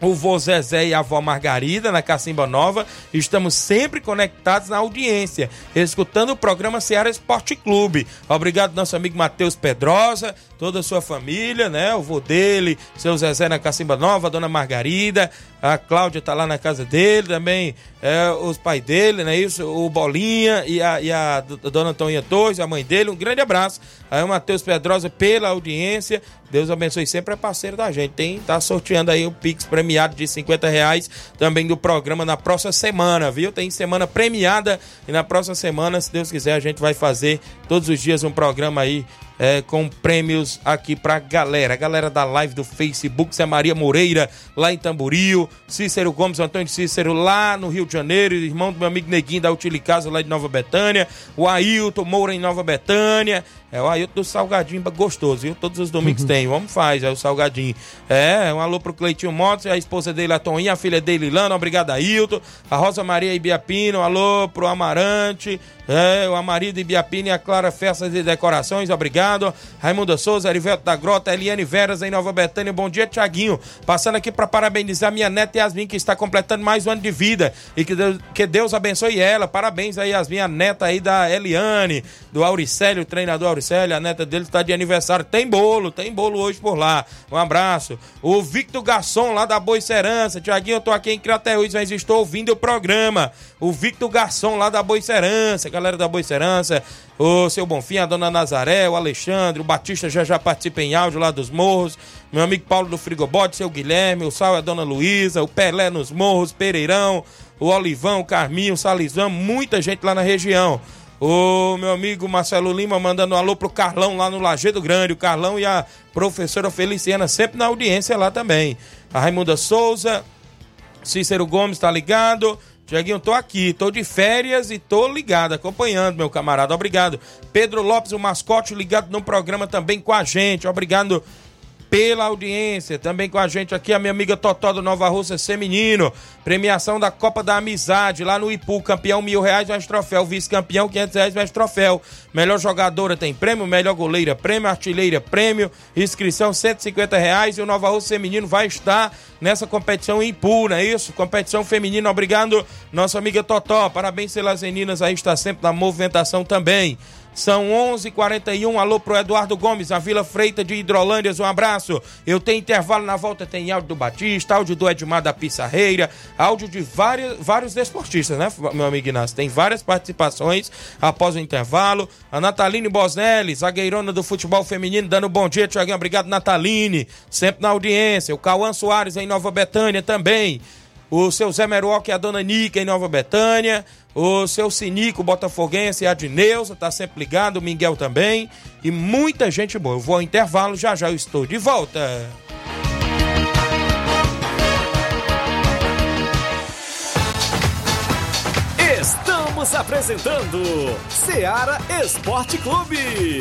o vô Zezé e a avó Margarida, na Cacimba Nova. Estamos sempre conectados na audiência, escutando o programa Ceará Esporte Clube. Obrigado, nosso amigo Matheus Pedrosa, toda a sua família, né? O vô dele, seu Zezé na Cacimba Nova, a dona Margarida, a Cláudia tá lá na casa dele também, é, os pais dele, né? Isso, o Bolinha e a, e a dona Toninha Torres, a mãe dele. Um grande abraço. Aí o Matheus Pedrosa pela audiência. Deus abençoe sempre, é parceiro da gente. Tem, tá sorteando aí o Pix premiado de 50 reais também do programa na próxima semana, viu? Tem semana premiada e na próxima semana, se Deus quiser, a gente vai fazer todos os dias um programa aí é, com prêmios aqui pra galera. A galera da live do Facebook, Zé Maria Moreira, lá em Tamboril, Cícero Gomes, Antônio Cícero, lá no Rio de Janeiro, irmão do meu amigo Neguinho da Utilicasa, lá de Nova Betânia, o Ailton Moura em Nova Betânia, é o Ailton do Salgadinho, gostoso, viu? Todos os domingos tem, vamos faz, é o Salgadinho. É, um alô pro Cleitinho Motos, a esposa dele, a Toninha, a filha dele, Lana, obrigado Ailton, a Rosa Maria Ibiapino, um alô pro Amarante, é, o Amarido Ibiapino e a Clara Festas e Decorações, obrigado. Raimundo Souza, Arivelto da Grota, Eliane Veras em Nova Betânia. Bom dia, Tiaguinho. Passando aqui para parabenizar minha neta Yasmin, que está completando mais um ano de vida. E que Deus, que Deus abençoe ela. Parabéns aí, Yasmin, a neta aí da Eliane, do Auricélio, treinador Auricélio. A neta dele está de aniversário. Tem bolo, tem bolo hoje por lá. Um abraço. O Victor Garçom, lá da Boicerança. Tiaguinho, eu tô aqui em Crateús, mas estou ouvindo o programa. O Victor Garçom, lá da Boicerança galera da Boicerança, o seu Bonfim, a dona Nazaré, o Alexandre, o Batista já já participa em áudio lá dos morros, meu amigo Paulo do Frigobote, seu Guilherme, o Sal é a dona Luísa, o Pelé nos morros, Pereirão, o Olivão, o Carminho, o Salizão, muita gente lá na região. O meu amigo Marcelo Lima mandando um alô pro Carlão lá no Lajeado Grande. O Carlão e a professora Feliciana sempre na audiência lá também. A Raimunda Souza, Cícero Gomes tá ligado. Tiaguinho, tô aqui, tô de férias e tô ligado, acompanhando, meu camarada. Obrigado. Pedro Lopes, o mascote, ligado no programa também com a gente. Obrigado pela audiência. Também com a gente aqui a minha amiga Totó do Nova Rússia Feminino. Premiação da Copa da Amizade lá no Ipu. Campeão mil reais mais troféu. Vice-campeão quinhentos reais mais troféu. Melhor jogadora tem prêmio. Melhor goleira prêmio. Artilheira prêmio. Inscrição cento e reais. E o Nova Rússia Feminino vai estar nessa competição em Ipu, não é isso? Competição feminina. Obrigado, nossa amiga Totó. Parabéns pelas meninas aí. Está sempre na movimentação também. São 11:41. h 41 Alô pro Eduardo Gomes, a Vila Freita de Hidrolândia. Um abraço. Eu tenho intervalo na volta. Tem áudio do Batista, áudio do Edmar da Pissarreira, áudio de vários, vários desportistas, né, meu amigo Inácio? Tem várias participações após o intervalo. A Nataline Bosnelli, zagueirona do futebol feminino, dando bom dia, Tiaguinho. Obrigado, Nataline. Sempre na audiência. O Cauã Soares em Nova Betânia também. O seu Zé Meruoc e a dona Nica em Nova Betânia o seu Sinico Botafoguense, a Adneuza, tá sempre ligado, o Miguel também, e muita gente boa. Eu vou ao intervalo, já já eu estou de volta. Estamos apresentando Seara Esporte Clube.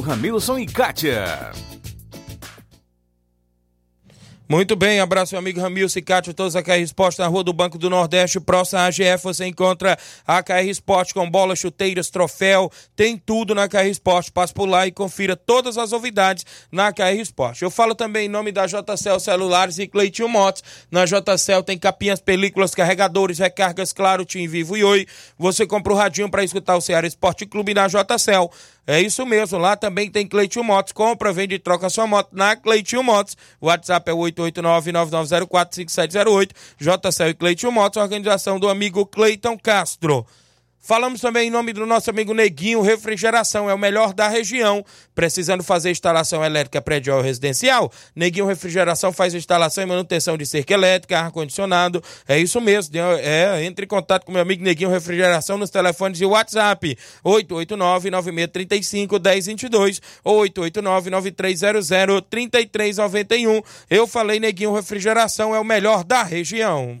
Ramilson e Kátia. Muito bem, abraço meu amigo Ramil Cicatio, todos a KR Esporte na Rua do Banco do Nordeste, próximo à AGF, você encontra a KR Esporte com bolas, chuteiras, troféu, tem tudo na KR Esporte, passe por lá e confira todas as novidades na KR Esporte. Eu falo também em nome da JCL Celulares e Cleitinho Motos, na JCL tem capinhas, películas, carregadores, recargas, claro, Tim Vivo e Oi, você compra o radinho para escutar o Ceará Esporte Clube na JCL. É isso mesmo, lá também tem Cleitinho Motos. Compra, vende e troca sua moto na Cleitinho Motos. O WhatsApp é 889-9904-5708. JCL e Cleitinho Motos, organização do amigo Cleiton Castro. Falamos também em nome do nosso amigo Neguinho Refrigeração, é o melhor da região. Precisando fazer instalação elétrica predial residencial? Neguinho Refrigeração faz instalação e manutenção de cerca elétrica, ar-condicionado. É isso mesmo. É, entre em contato com meu amigo Neguinho Refrigeração nos telefones e WhatsApp 889-9635-1022 ou 889-9300-3391. Eu falei Neguinho Refrigeração é o melhor da região.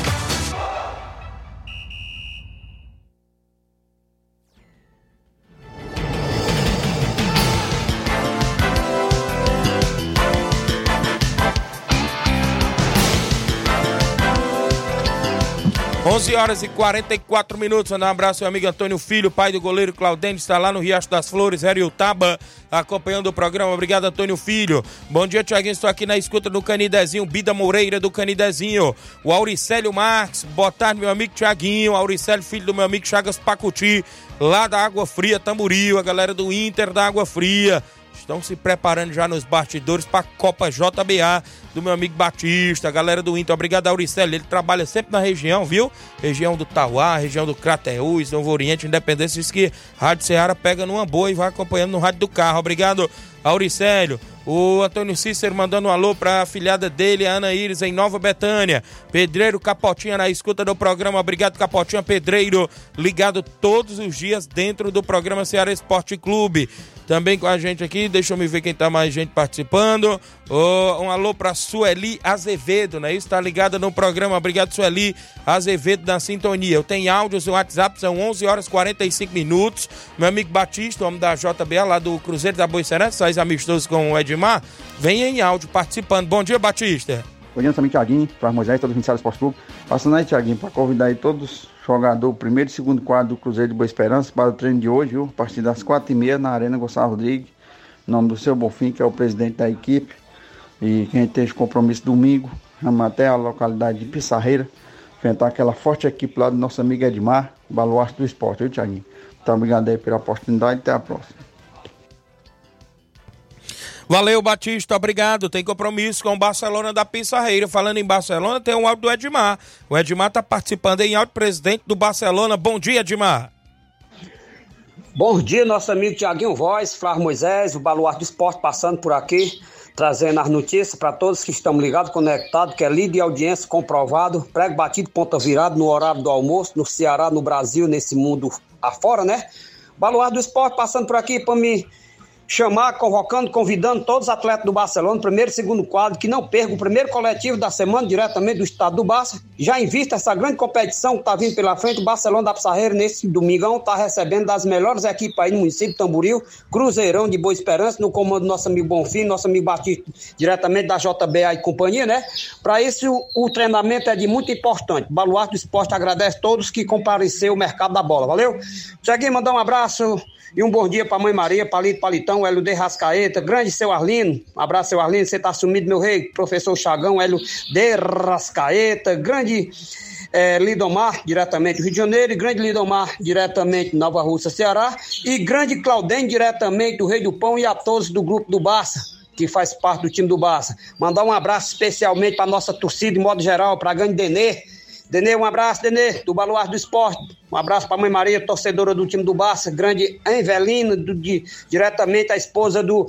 11 horas e 44 minutos. Mandar um abraço ao amigo Antônio Filho, pai do goleiro Claudênio, está lá no Riacho das Flores, Taba, acompanhando o programa. Obrigado, Antônio Filho. Bom dia, Tiaguinho. Estou aqui na escuta do Canidezinho, Bida Moreira do Canidezinho. O Auricélio Marques, boa tarde, meu amigo Tiaguinho. Auricélio, filho do meu amigo Chagas Pacuti, lá da Água Fria, Tamboril. A galera do Inter da Água Fria estão se preparando já nos bastidores para a Copa JBA do meu amigo Batista, galera do Inter. Obrigado, Auricelli. Ele trabalha sempre na região, viu? Região do Tauá, região do Crateús, Novo Oriente, Independência. Diz que Rádio Ceará pega numa boa e vai acompanhando no rádio do carro. Obrigado, Auricélio. O Antônio Cícero mandando um alô para a filhada dele, Ana Iris, em Nova Betânia. Pedreiro Capotinha na escuta do programa. Obrigado, Capotinha Pedreiro, ligado todos os dias dentro do programa Ceará Esporte Clube. Também com a gente aqui, deixa eu me ver quem tá mais gente participando. Oh, um alô para Sueli Azevedo, né? Isso tá ligada no programa. Obrigado, Sueli Azevedo, na sintonia. Eu tenho áudios no WhatsApp, são 11 horas e 45 minutos. Meu amigo Batista, homem da JBA, lá do Cruzeiro da Boicerança, sai amistosos com o Edmar, vem em áudio participando. Bom dia, Batista. Bom dia, também, Tiaguinho, para Moisés, todo o Ministério Esporte Clube. Passando aí, Tiaguinho, para convidar aí todos os jogadores, primeiro e segundo quadro do Cruzeiro de Boa Esperança, para o treino de hoje, viu? A partir das quatro e meia, na Arena Gonçalo Rodrigues, em nome do seu Bonfim, que é o presidente da equipe. E quem esteja compromisso domingo, vamos até a localidade de Pissarreira, enfrentar aquela forte equipe lá do nosso amigo Edmar, baluarte do esporte, viu, Tiaguinho? Então, obrigado aí pela oportunidade até a próxima. Valeu, Batista, obrigado. Tem compromisso com o Barcelona da Pissarreira. Falando em Barcelona, tem um áudio do Edmar. O Edmar está participando em áudio, presidente do Barcelona. Bom dia, Edmar. Bom dia, nosso amigo Tiaguinho Voz, Flávio Moisés, o Baluarte do Esporte passando por aqui, trazendo as notícias para todos que estão ligados, conectados, que é líder de audiência comprovado, prego batido, ponta virado no horário do almoço, no Ceará, no Brasil, nesse mundo afora, né? Baluarte do Esporte passando por aqui para me chamar, convocando, convidando todos os atletas do Barcelona, primeiro e segundo quadro, que não percam o primeiro coletivo da semana, diretamente do estado do Barça. Já em vista essa grande competição que está vindo pela frente, o Barcelona da Pissarreira, nesse domingão, está recebendo das melhores equipes aí no município Tamboril, Cruzeirão de Boa Esperança, no comando do nosso amigo Bonfim, nosso amigo Batista, diretamente da JBA e companhia, né? Para isso, o, treinamento é de muito importante. O Baluarte do Esporte agradece todos que compareceram o mercado da bola. Valeu? Cheguei, mandar um abraço e um bom dia para Mãe Maria, Palito Palitão, Hélio de Rascaeta, grande seu Arlino, abraço seu Arlino, você tá sumido, meu rei, professor Chagão, Hélio de Rascaeta, grande é, Lidomar, diretamente do Rio de Janeiro, e grande Lidomar, diretamente Nova Rússia, Ceará, e grande Claudem, diretamente do Rei do Pão, e a todos do grupo do Barça que faz parte do time do Barça. Mandar um abraço especialmente para nossa torcida, de modo geral, para a grande Denê, Denê, um abraço, Denê, do Baluarte do Esporte. Um abraço para a mãe Maria, torcedora do time do Barça, grande Envelina, do, de, diretamente a esposa do.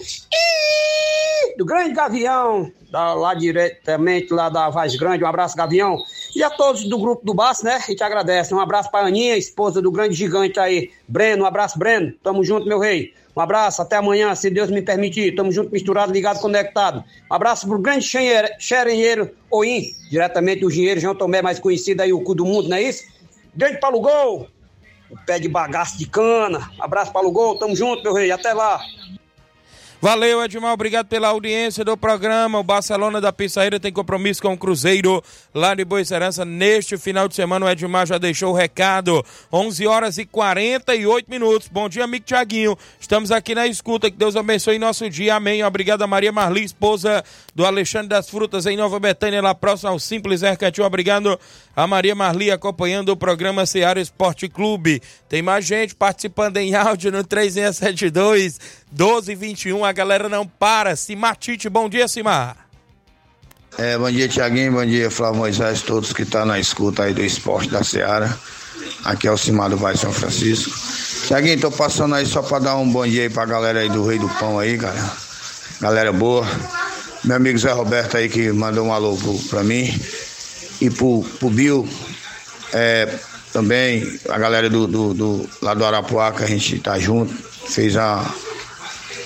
Do grande Gavião, da, lá diretamente lá da Vaz Grande. Um abraço, Gavião. E a todos do grupo do Barça, né? A gente agradece. Um abraço para a Aninha, esposa do grande gigante aí. Breno, um abraço, Breno. Tamo junto, meu rei. Um abraço, até amanhã, se Deus me permitir. Tamo junto, misturado, ligado, conectado. Um abraço pro grande xerenheiro Oim, diretamente do Engenheiro João Tomé, mais conhecido aí, o cu do mundo, não é isso? Grande Paulo Gol! o pé de bagaço de cana. Abraço para o gol, tamo junto, meu rei, até lá. Valeu, Edmar. Obrigado pela audiência do programa. O Barcelona da Pissaíra tem compromisso com o Cruzeiro lá de Boa Serança neste final de semana. O Edmar já deixou o recado. 11 horas e 48 minutos. Bom dia, amigo Tiaguinho. Estamos aqui na escuta. Que Deus abençoe nosso dia. Amém. Obrigado a Maria Marli, esposa do Alexandre das Frutas em Nova Betânia, lá próximo ao Simples Ercatinho. Obrigado a Maria Marli acompanhando o programa Seara Esporte Clube. Tem mais gente participando em áudio no 3672 1221. A galera não para. Simatite, bom dia, Simar. É, bom dia, Tiaguinho. Bom dia, Flávio Moisés, todos que estão tá na escuta aí do esporte da Seara. Aqui é o Simar do Vale São Francisco. Tiaguinho, tô passando aí só para dar um bom dia aí pra galera aí do Rei do Pão aí, cara. Galera boa. Meu amigo Zé Roberto aí que mandou um alô pro, pra mim. E pro, pro Bill, é, também a galera do, do, do, lá do Arapuá, que a gente tá junto, fez a.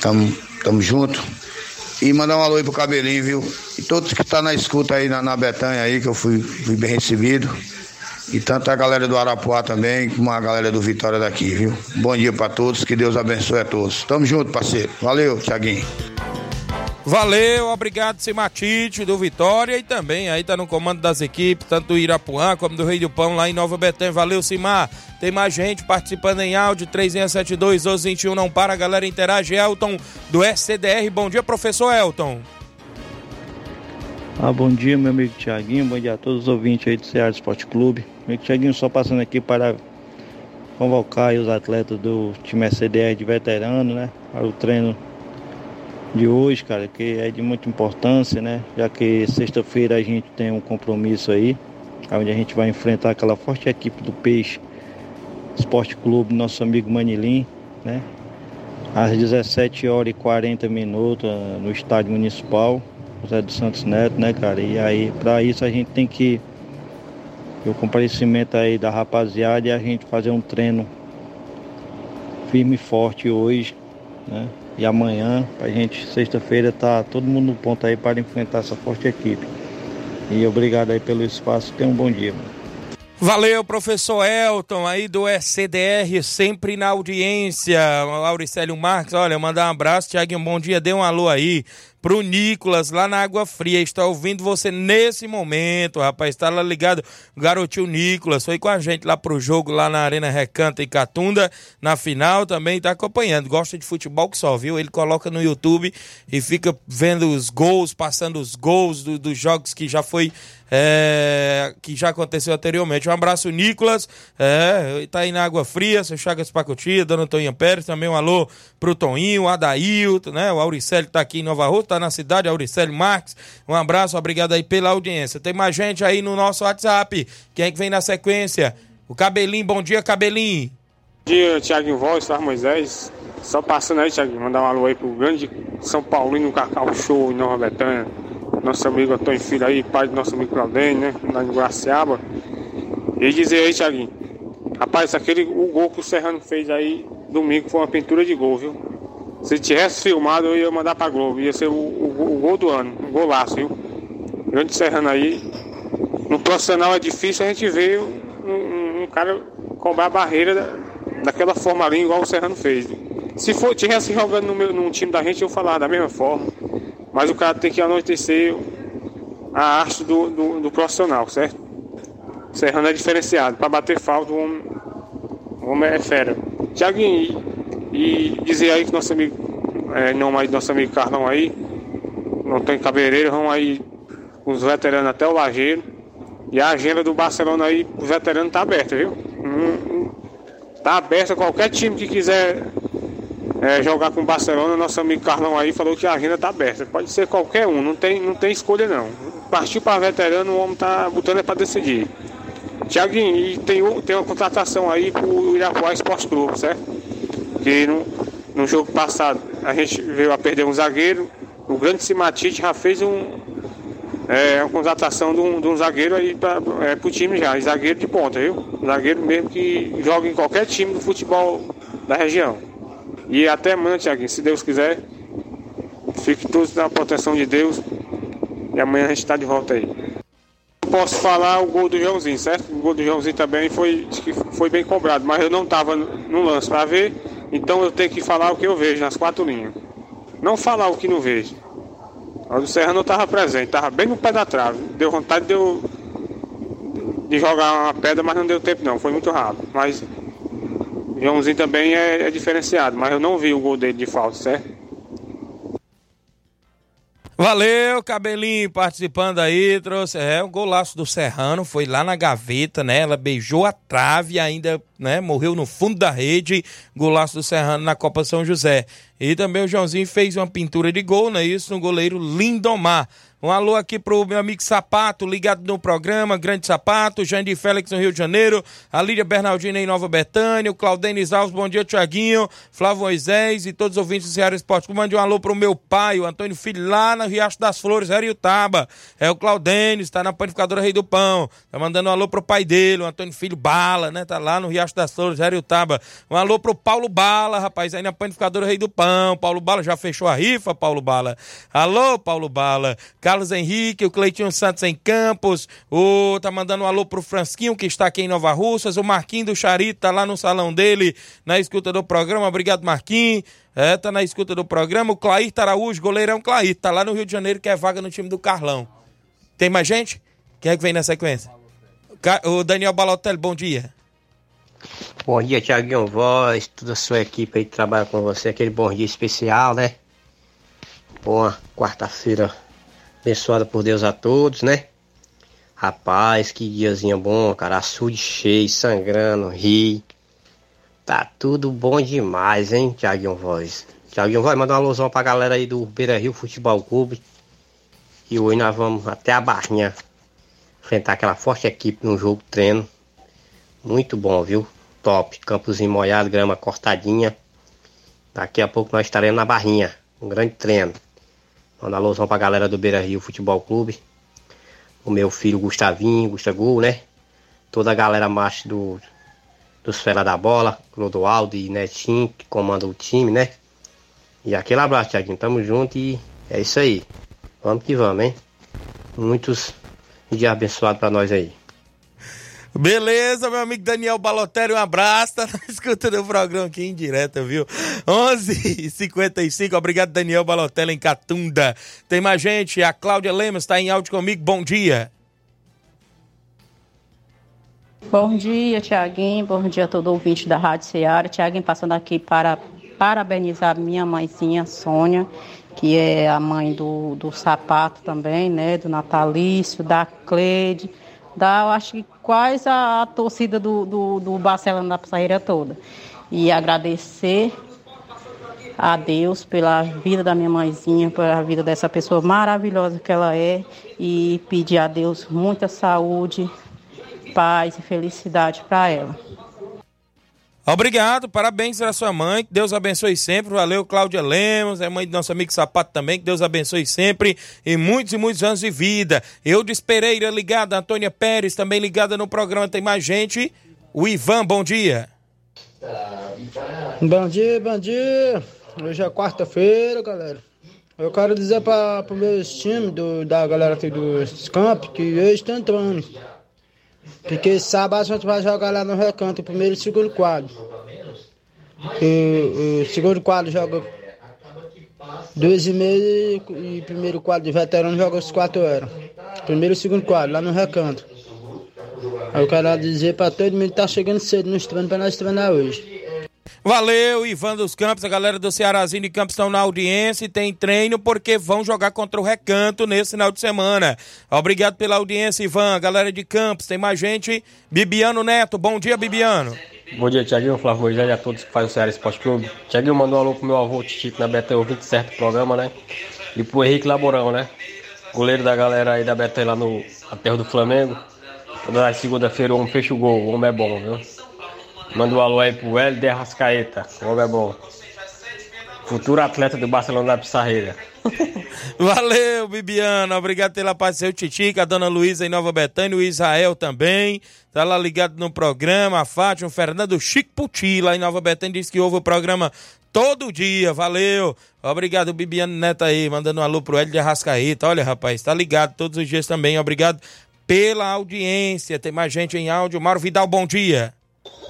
Tamo, tamo junto. E mandar um alô aí pro cabelinho, viu? E todos que tá na escuta aí na, na Betanha aí, que eu fui, fui bem recebido. E tanto a galera do Arapuá também, como a galera do Vitória daqui, viu? Bom dia para todos, que Deus abençoe a todos. Tamo junto, parceiro. Valeu, Tiaguinho. Valeu, obrigado Simatite do Vitória e também aí tá no comando das equipes, tanto do Irapuã como do Rei do Pão lá em Nova Betânia. Valeu, Simar. Tem mais gente participando em áudio, 3672 1221 não para, a galera interage. Elton do SCDR. Bom dia, professor Elton. Ah, bom dia, meu amigo Tiaguinho. Bom dia a todos os ouvintes aí do Ceará Esporte Clube. Meu amigo Tiaguinho, só passando aqui para convocar os atletas do time SCDR de veterano, né? Para o treino de hoje, cara, que é de muita importância, né? Já que sexta-feira a gente tem um compromisso aí, onde a gente vai enfrentar aquela forte equipe do Peixe Esporte Clube, nosso amigo Manilim, né? Às 17 horas e 40 minutos ah, no estádio municipal, José dos Santos Neto, né, cara? E aí, para isso a gente tem que o comparecimento aí da rapaziada e a gente fazer um treino firme e forte hoje, né? E amanhã, a gente, sexta-feira, tá todo mundo no ponto aí para enfrentar essa forte equipe. E obrigado aí pelo espaço, tenha um bom dia. Mano. Valeu, professor Elton, aí do SCDR, sempre na audiência. Auricélio Marques, olha, mandar um abraço, Tiaguinho, bom dia, dê um alô aí pro Nicolas lá na Água Fria. Está ouvindo você nesse momento, rapaz. Está lá ligado. Garotinho Nicolas foi com a gente lá pro jogo lá na Arena Recanto e Catunda. Na final também está acompanhando. Gosta de futebol que só, viu? Ele coloca no YouTube e fica vendo os gols, passando os gols do, dos jogos que já foi. É, que já aconteceu anteriormente. Um abraço, Nicolas. É, tá aí na Água Fria, seu Chagas Pacotia, Dona Toninha Pérez. Também um alô pro Toninho, Adailton, né? O Auricélio tá aqui em Nova Rússia tá na cidade, Auricélio Marques. Um abraço, obrigado aí pela audiência. Tem mais gente aí no nosso WhatsApp. Quem é que vem na sequência? O Cabelinho, bom dia, Cabelinho. Bom dia, Tiago Voz, Sar Moisés. Só passando aí, Tiago, mandar um alô aí pro grande São Paulino Cacau Show em Nova Betânia. Nosso amigo Antônio Filho aí, pai do nosso amigo Claudênio, né? Lá em Guaraciaba. E dizer aí, Tiaguinho, rapaz, aquele o gol que o Serrano fez aí domingo foi uma pintura de gol, viu? Se tivesse filmado, eu ia mandar pra Globo. Ia ser o, o, o gol do ano, um golaço, viu? Grande Serrano aí. No profissional é difícil a gente ver um, um, um cara cobrar a barreira da, daquela forma ali, igual o Serrano fez. Se for, tivesse jogando no meu, num time da gente, eu falar da mesma forma. Mas o cara tem que anoitecer a arte do, do, do profissional, certo? Serrano é diferenciado. Para bater falta, o homem, o homem é fera. Tiaguinho, e dizer aí que nosso amigo, é, não mais nosso amigo Carlão aí, não tem cabeleireiro, vão aí os veteranos até o Lajeiro. E a agenda do Barcelona aí, os veteranos tá aberta, viu? Hum, hum, tá aberta qualquer time que quiser é, jogar com o Barcelona, nosso amigo Carlão aí falou que a agenda tá aberta. Pode ser qualquer um, não tem, não tem escolha não. Partiu para veterano, o homem tá botando é para decidir. Tiaguinho, e tem, tem uma contratação aí pro Irapuá Esporte Clube, certo? Que no, no jogo passado a gente veio a perder um zagueiro, o grande Simatite já fez um, é, uma contratação de um, de um zagueiro aí para é, o time já, zagueiro de ponta, viu? Zagueiro mesmo que joga em qualquer time do futebol da região. E até amanhã, Tiaguinho, se Deus quiser, fique todos na proteção de Deus e amanhã a gente está de volta aí. Posso falar o gol do Joãozinho, certo? O gol do Joãozinho também foi, foi bem cobrado, mas eu não estava no lance para ver, então eu tenho que falar o que eu vejo nas quatro linhas. Não falar o que não vejo. O Serrano estava presente, estava bem no pé da trave. Deu vontade de eu de jogar uma pedra, mas não deu tempo não, foi muito rápido. Mas o Joãozinho também é, é diferenciado, mas eu não vi o gol dele de falta, certo? Valeu, cabelinho, participando aí, trouxe é o golaço do Serrano, foi lá na gaveta, né? Ela beijou a trave, ainda, né, morreu no fundo da rede, golaço do Serrano na Copa São José. E também o Joãozinho fez uma pintura de gol, né? Isso no goleiro Lindomar. Um alô aqui pro meu amigo Sapato, ligado no programa, Grande Sapato, Jandir Félix no Rio de Janeiro, a Lídia Bernardina em Nova Betânia, o Claudenis Alves, bom dia, Tiaguinho, Flávio Moisés e todos os ouvintes do Ceará Esporte. Mande um alô pro meu pai, o Antônio Filho, lá no Riacho das Flores, Taba. É o Claudenis, tá na panificadora Rei do Pão. Tá mandando um alô pro pai dele, o Antônio Filho Bala, né? Tá lá no Riacho das Flores, Taba. Um alô pro Paulo Bala, rapaz, aí na panificadora Rei do Pão. Paulo Bala já fechou a rifa, Paulo Bala. Alô, Paulo Bala. Carlos Henrique, o Cleitinho Santos em Campos, o tá mandando um alô pro Fransquinho, que está aqui em Nova Russas, o Marquinho do Charito tá lá no salão dele, na escuta do programa, obrigado Marquinho, é, tá na escuta do programa, o Clair Araújo, goleirão Clair, tá lá no Rio de Janeiro, que é vaga no time do Carlão. Tem mais gente? Quem é que vem na sequência? O Daniel Balotelli, bom dia. Bom dia, Tiaguinho Voz, toda a sua equipe aí que trabalha com você, aquele bom dia especial, né? Boa quarta-feira abençoada por Deus a todos, né? Rapaz, que diazinho bom, cara. Açude cheio, sangrando, ri. Tá tudo bom demais, hein, Tiaguinho Voz? Tiaguinho Voz, manda uma alusão pra galera aí do Beira Rio Futebol Clube. E hoje nós vamos até a Barrinha enfrentar aquela forte equipe num jogo treino. Muito bom, viu? Top. Campozinho molhado, grama cortadinha. Daqui a pouco nós estaremos na Barrinha. Um grande treino. Manda alusão pra galera do Beira Rio Futebol Clube. O meu filho Gustavinho, Gustavo, né? Toda a galera macho do, dos Fera da Bola, Clodoaldo e Netinho, que comanda o time, né? E aquele abraço, Tiaguinho. Tamo junto e é isso aí. Vamos que vamos, hein? Muitos dias abençoados pra nós aí. Beleza, meu amigo Daniel Balotelli, um abraço, (laughs) tá escutando o programa aqui em direto, viu? 11:55. obrigado Daniel Balotelli em Catunda. Tem mais gente, a Cláudia Lemos está em áudio comigo, bom dia. Bom dia, Tiaguinho, bom dia a todo ouvinte da Rádio Ceará. Tiaguinho passando aqui para parabenizar minha mãezinha, Sônia, que é a mãe do, do Sapato também, né, do Natalício, da Cleide, da, eu acho que quase a, a torcida do, do, do Barcelona da Passarreira toda. E agradecer a Deus pela vida da minha mãezinha, pela vida dessa pessoa maravilhosa que ela é e pedir a Deus muita saúde, paz e felicidade para ela. Obrigado, parabéns à sua mãe, que Deus abençoe sempre. Valeu, Cláudia Lemos, é mãe do nosso amigo Sapato também, que Deus abençoe sempre e muitos e muitos anos de vida. Eu de Pereira ligada, Antônia Pérez também ligada no programa, tem mais gente. O Ivan, bom dia. Bom dia, bom dia. Hoje é quarta-feira, galera. Eu quero dizer para os meus times do, da galera aqui dos campos que eles estão entrando. Porque sábado a gente vai jogar lá no recanto, primeiro e segundo quadro. E, o segundo quadro joga dois e meio e primeiro quadro de veterano joga os quatro horas. Primeiro e segundo quadro, lá no recanto. Aí eu quero dizer para todo mundo que tá chegando cedo nos treinos para nós treinar hoje. Valeu, Ivan dos Campos, a galera do Cearazinho de Campos estão na audiência e tem treino porque vão jogar contra o Recanto nesse final de semana. Obrigado pela audiência, Ivan, galera de Campos, tem mais gente. Bibiano Neto, bom dia, Bibiano. Bom dia, Tiaguinho, Flávio Moisés e a todos que fazem o Ceará Esporte Clube. Tiaguinho mandou um alô pro meu avô Titico na BT, ouvinte certo programa, né? E pro Henrique Laborão, né? Goleiro da galera aí da BT lá no Aterro do Flamengo. Toda segunda-feira o homem fecha o gol, o homem é bom, viu? Manda um alô aí pro Hélio de Arrascaeta. O homem é bom. Futuro atleta do Barcelona da Pissarreira. (laughs) Valeu, Bibiana. Obrigado pela paz seu Titica, a dona Luísa em Nova Betânia, o Israel também. Tá lá ligado no programa. A Fátima, o Fernando Chico Puti, lá em Nova Betânia, diz que ouve o programa todo dia. Valeu. Obrigado, Bibiano Neto aí, mandando um alô pro Hélio de Arrascaeta. Olha, rapaz, tá ligado todos os dias também. Obrigado pela audiência. Tem mais gente em áudio. Mauro Vidal, bom dia.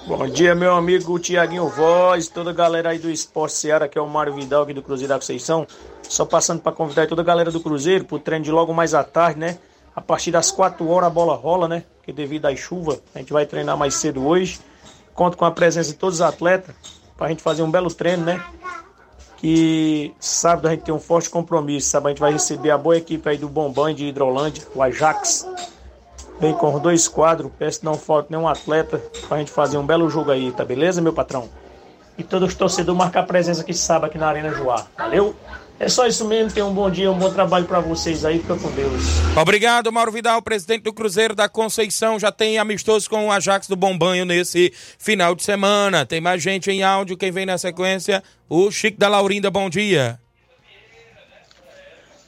Bom dia, meu amigo Tiaguinho Voz, toda a galera aí do Esporte Seara, que é o Mário Vidal aqui do Cruzeiro da Conceição. Só passando para convidar toda a galera do Cruzeiro pro treino de logo mais à tarde, né? A partir das 4 horas a bola rola, né? Porque devido às chuvas, a gente vai treinar mais cedo hoje. Conto com a presença de todos os atletas pra gente fazer um belo treino, né? Que sábado a gente tem um forte compromisso, sabe? A gente vai receber a boa equipe aí do Bombão de Hidrolândia, o Ajax. Vem com os dois quadros, peço que não falte nenhum atleta pra gente fazer um belo jogo aí, tá beleza, meu patrão? E todos os torcedores marcar presença aqui sábado aqui na Arena Joá, valeu? É só isso mesmo, tenham um bom dia, um bom trabalho pra vocês aí, fica com Deus. Obrigado, Mauro Vidal, presidente do Cruzeiro da Conceição. Já tem amistoso com o Ajax do Bombanho nesse final de semana. Tem mais gente em áudio. Quem vem na sequência? O Chico da Laurinda, bom dia.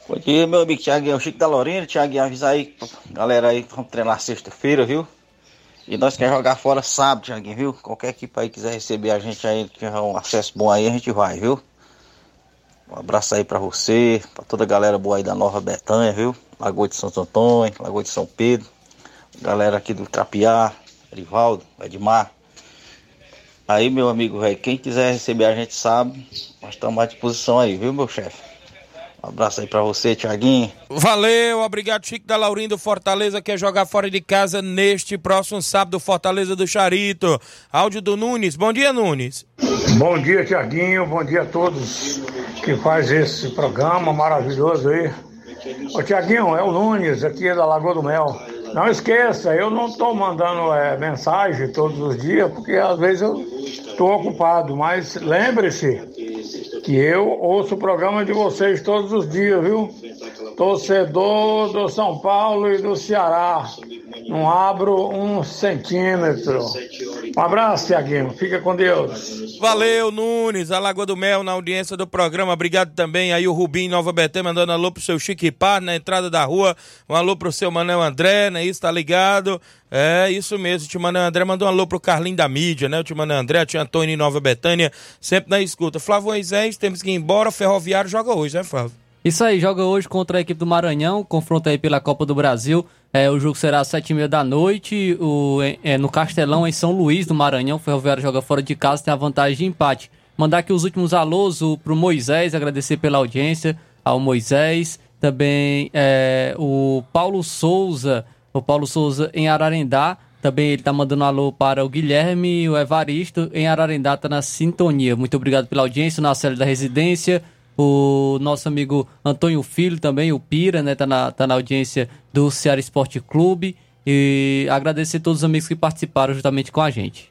Bom dia, meu amigo Thiago, é o Chico da Lorena. Thiago, avisa aí, galera aí, vamos treinar sexta-feira, viu? E nós queremos jogar fora sábado, Thiaguinho, viu? Qualquer equipe aí quiser receber a gente aí, tiver um acesso bom aí, a gente vai, viu? Um abraço aí pra você, pra toda a galera boa aí da Nova Betânia, viu? Lagoa de Santo Antônio, Lagoa de São Pedro, galera aqui do Trapiá, Erivaldo, Edmar. Aí, meu amigo, velho, quem quiser receber a gente sabe, nós estamos à disposição aí, viu, meu chefe? Um abraço aí pra você, Thiaguinho. Valeu, obrigado, Chico da Laurinda do Fortaleza, quer jogar fora de casa neste próximo sábado, Fortaleza do Charito. Áudio do Nunes. Bom dia, Nunes. Bom dia, Tiaguinho. Bom dia a todos que faz esse programa maravilhoso aí. Ô, Tiaguinho, é o Nunes, aqui da Lagoa do Mel. Não esqueça, eu não estou mandando é, mensagem todos os dias, porque às vezes eu estou ocupado, mas lembre-se que eu ouço o programa de vocês todos os dias, viu? Torcedor do São Paulo e do Ceará. Não abro um centímetro. Um abraço, Tiaguinho. Fica com Deus. Valeu, Nunes, a Lagoa do Mel na audiência do programa. Obrigado também aí o Rubim Nova Betê mandando alô pro seu Chique Par na entrada da rua. Um alô pro seu Manel André, né? Isso, tá ligado? É, isso mesmo. O tio Manel André mandou um alô pro Carlinho da mídia, né? O tio Manel André, o tio Antônio Nova Betânia, sempre na escuta. Flávio Moisés, temos que ir embora. O Ferroviário joga hoje, né, Flávio? Isso aí, joga hoje contra a equipe do Maranhão, confronto aí pela Copa do Brasil. É, o jogo será às sete e meia da noite, o, é, no Castelão, em São Luís, do Maranhão. O Ferroviário joga fora de casa, tem a vantagem de empate. Mandar aqui os últimos alôs pro Moisés, agradecer pela audiência ao Moisés. Também é, o Paulo Souza, o Paulo Souza em Ararendá. Também ele tá mandando alô para o Guilherme o Evaristo em Ararendá, tá na sintonia. Muito obrigado pela audiência, na série da residência o nosso amigo Antônio Filho também, o Pira, né, tá na, tá na audiência do Ceará Esporte Clube. E agradecer a todos os amigos que participaram juntamente com a gente.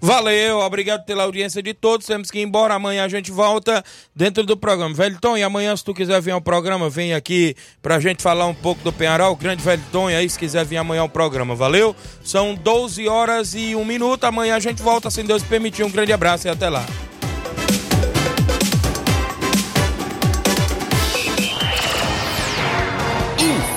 Valeu, obrigado pela audiência de todos. Temos que ir embora. Amanhã a gente volta dentro do programa. Velton, e amanhã, se tu quiser vir ao programa, vem aqui pra gente falar um pouco do Penharol. Grande Velton, aí, se quiser vir amanhã ao programa. Valeu? São 12 horas e 1 minuto. Amanhã a gente volta, se Deus permitir. Um grande abraço e até lá.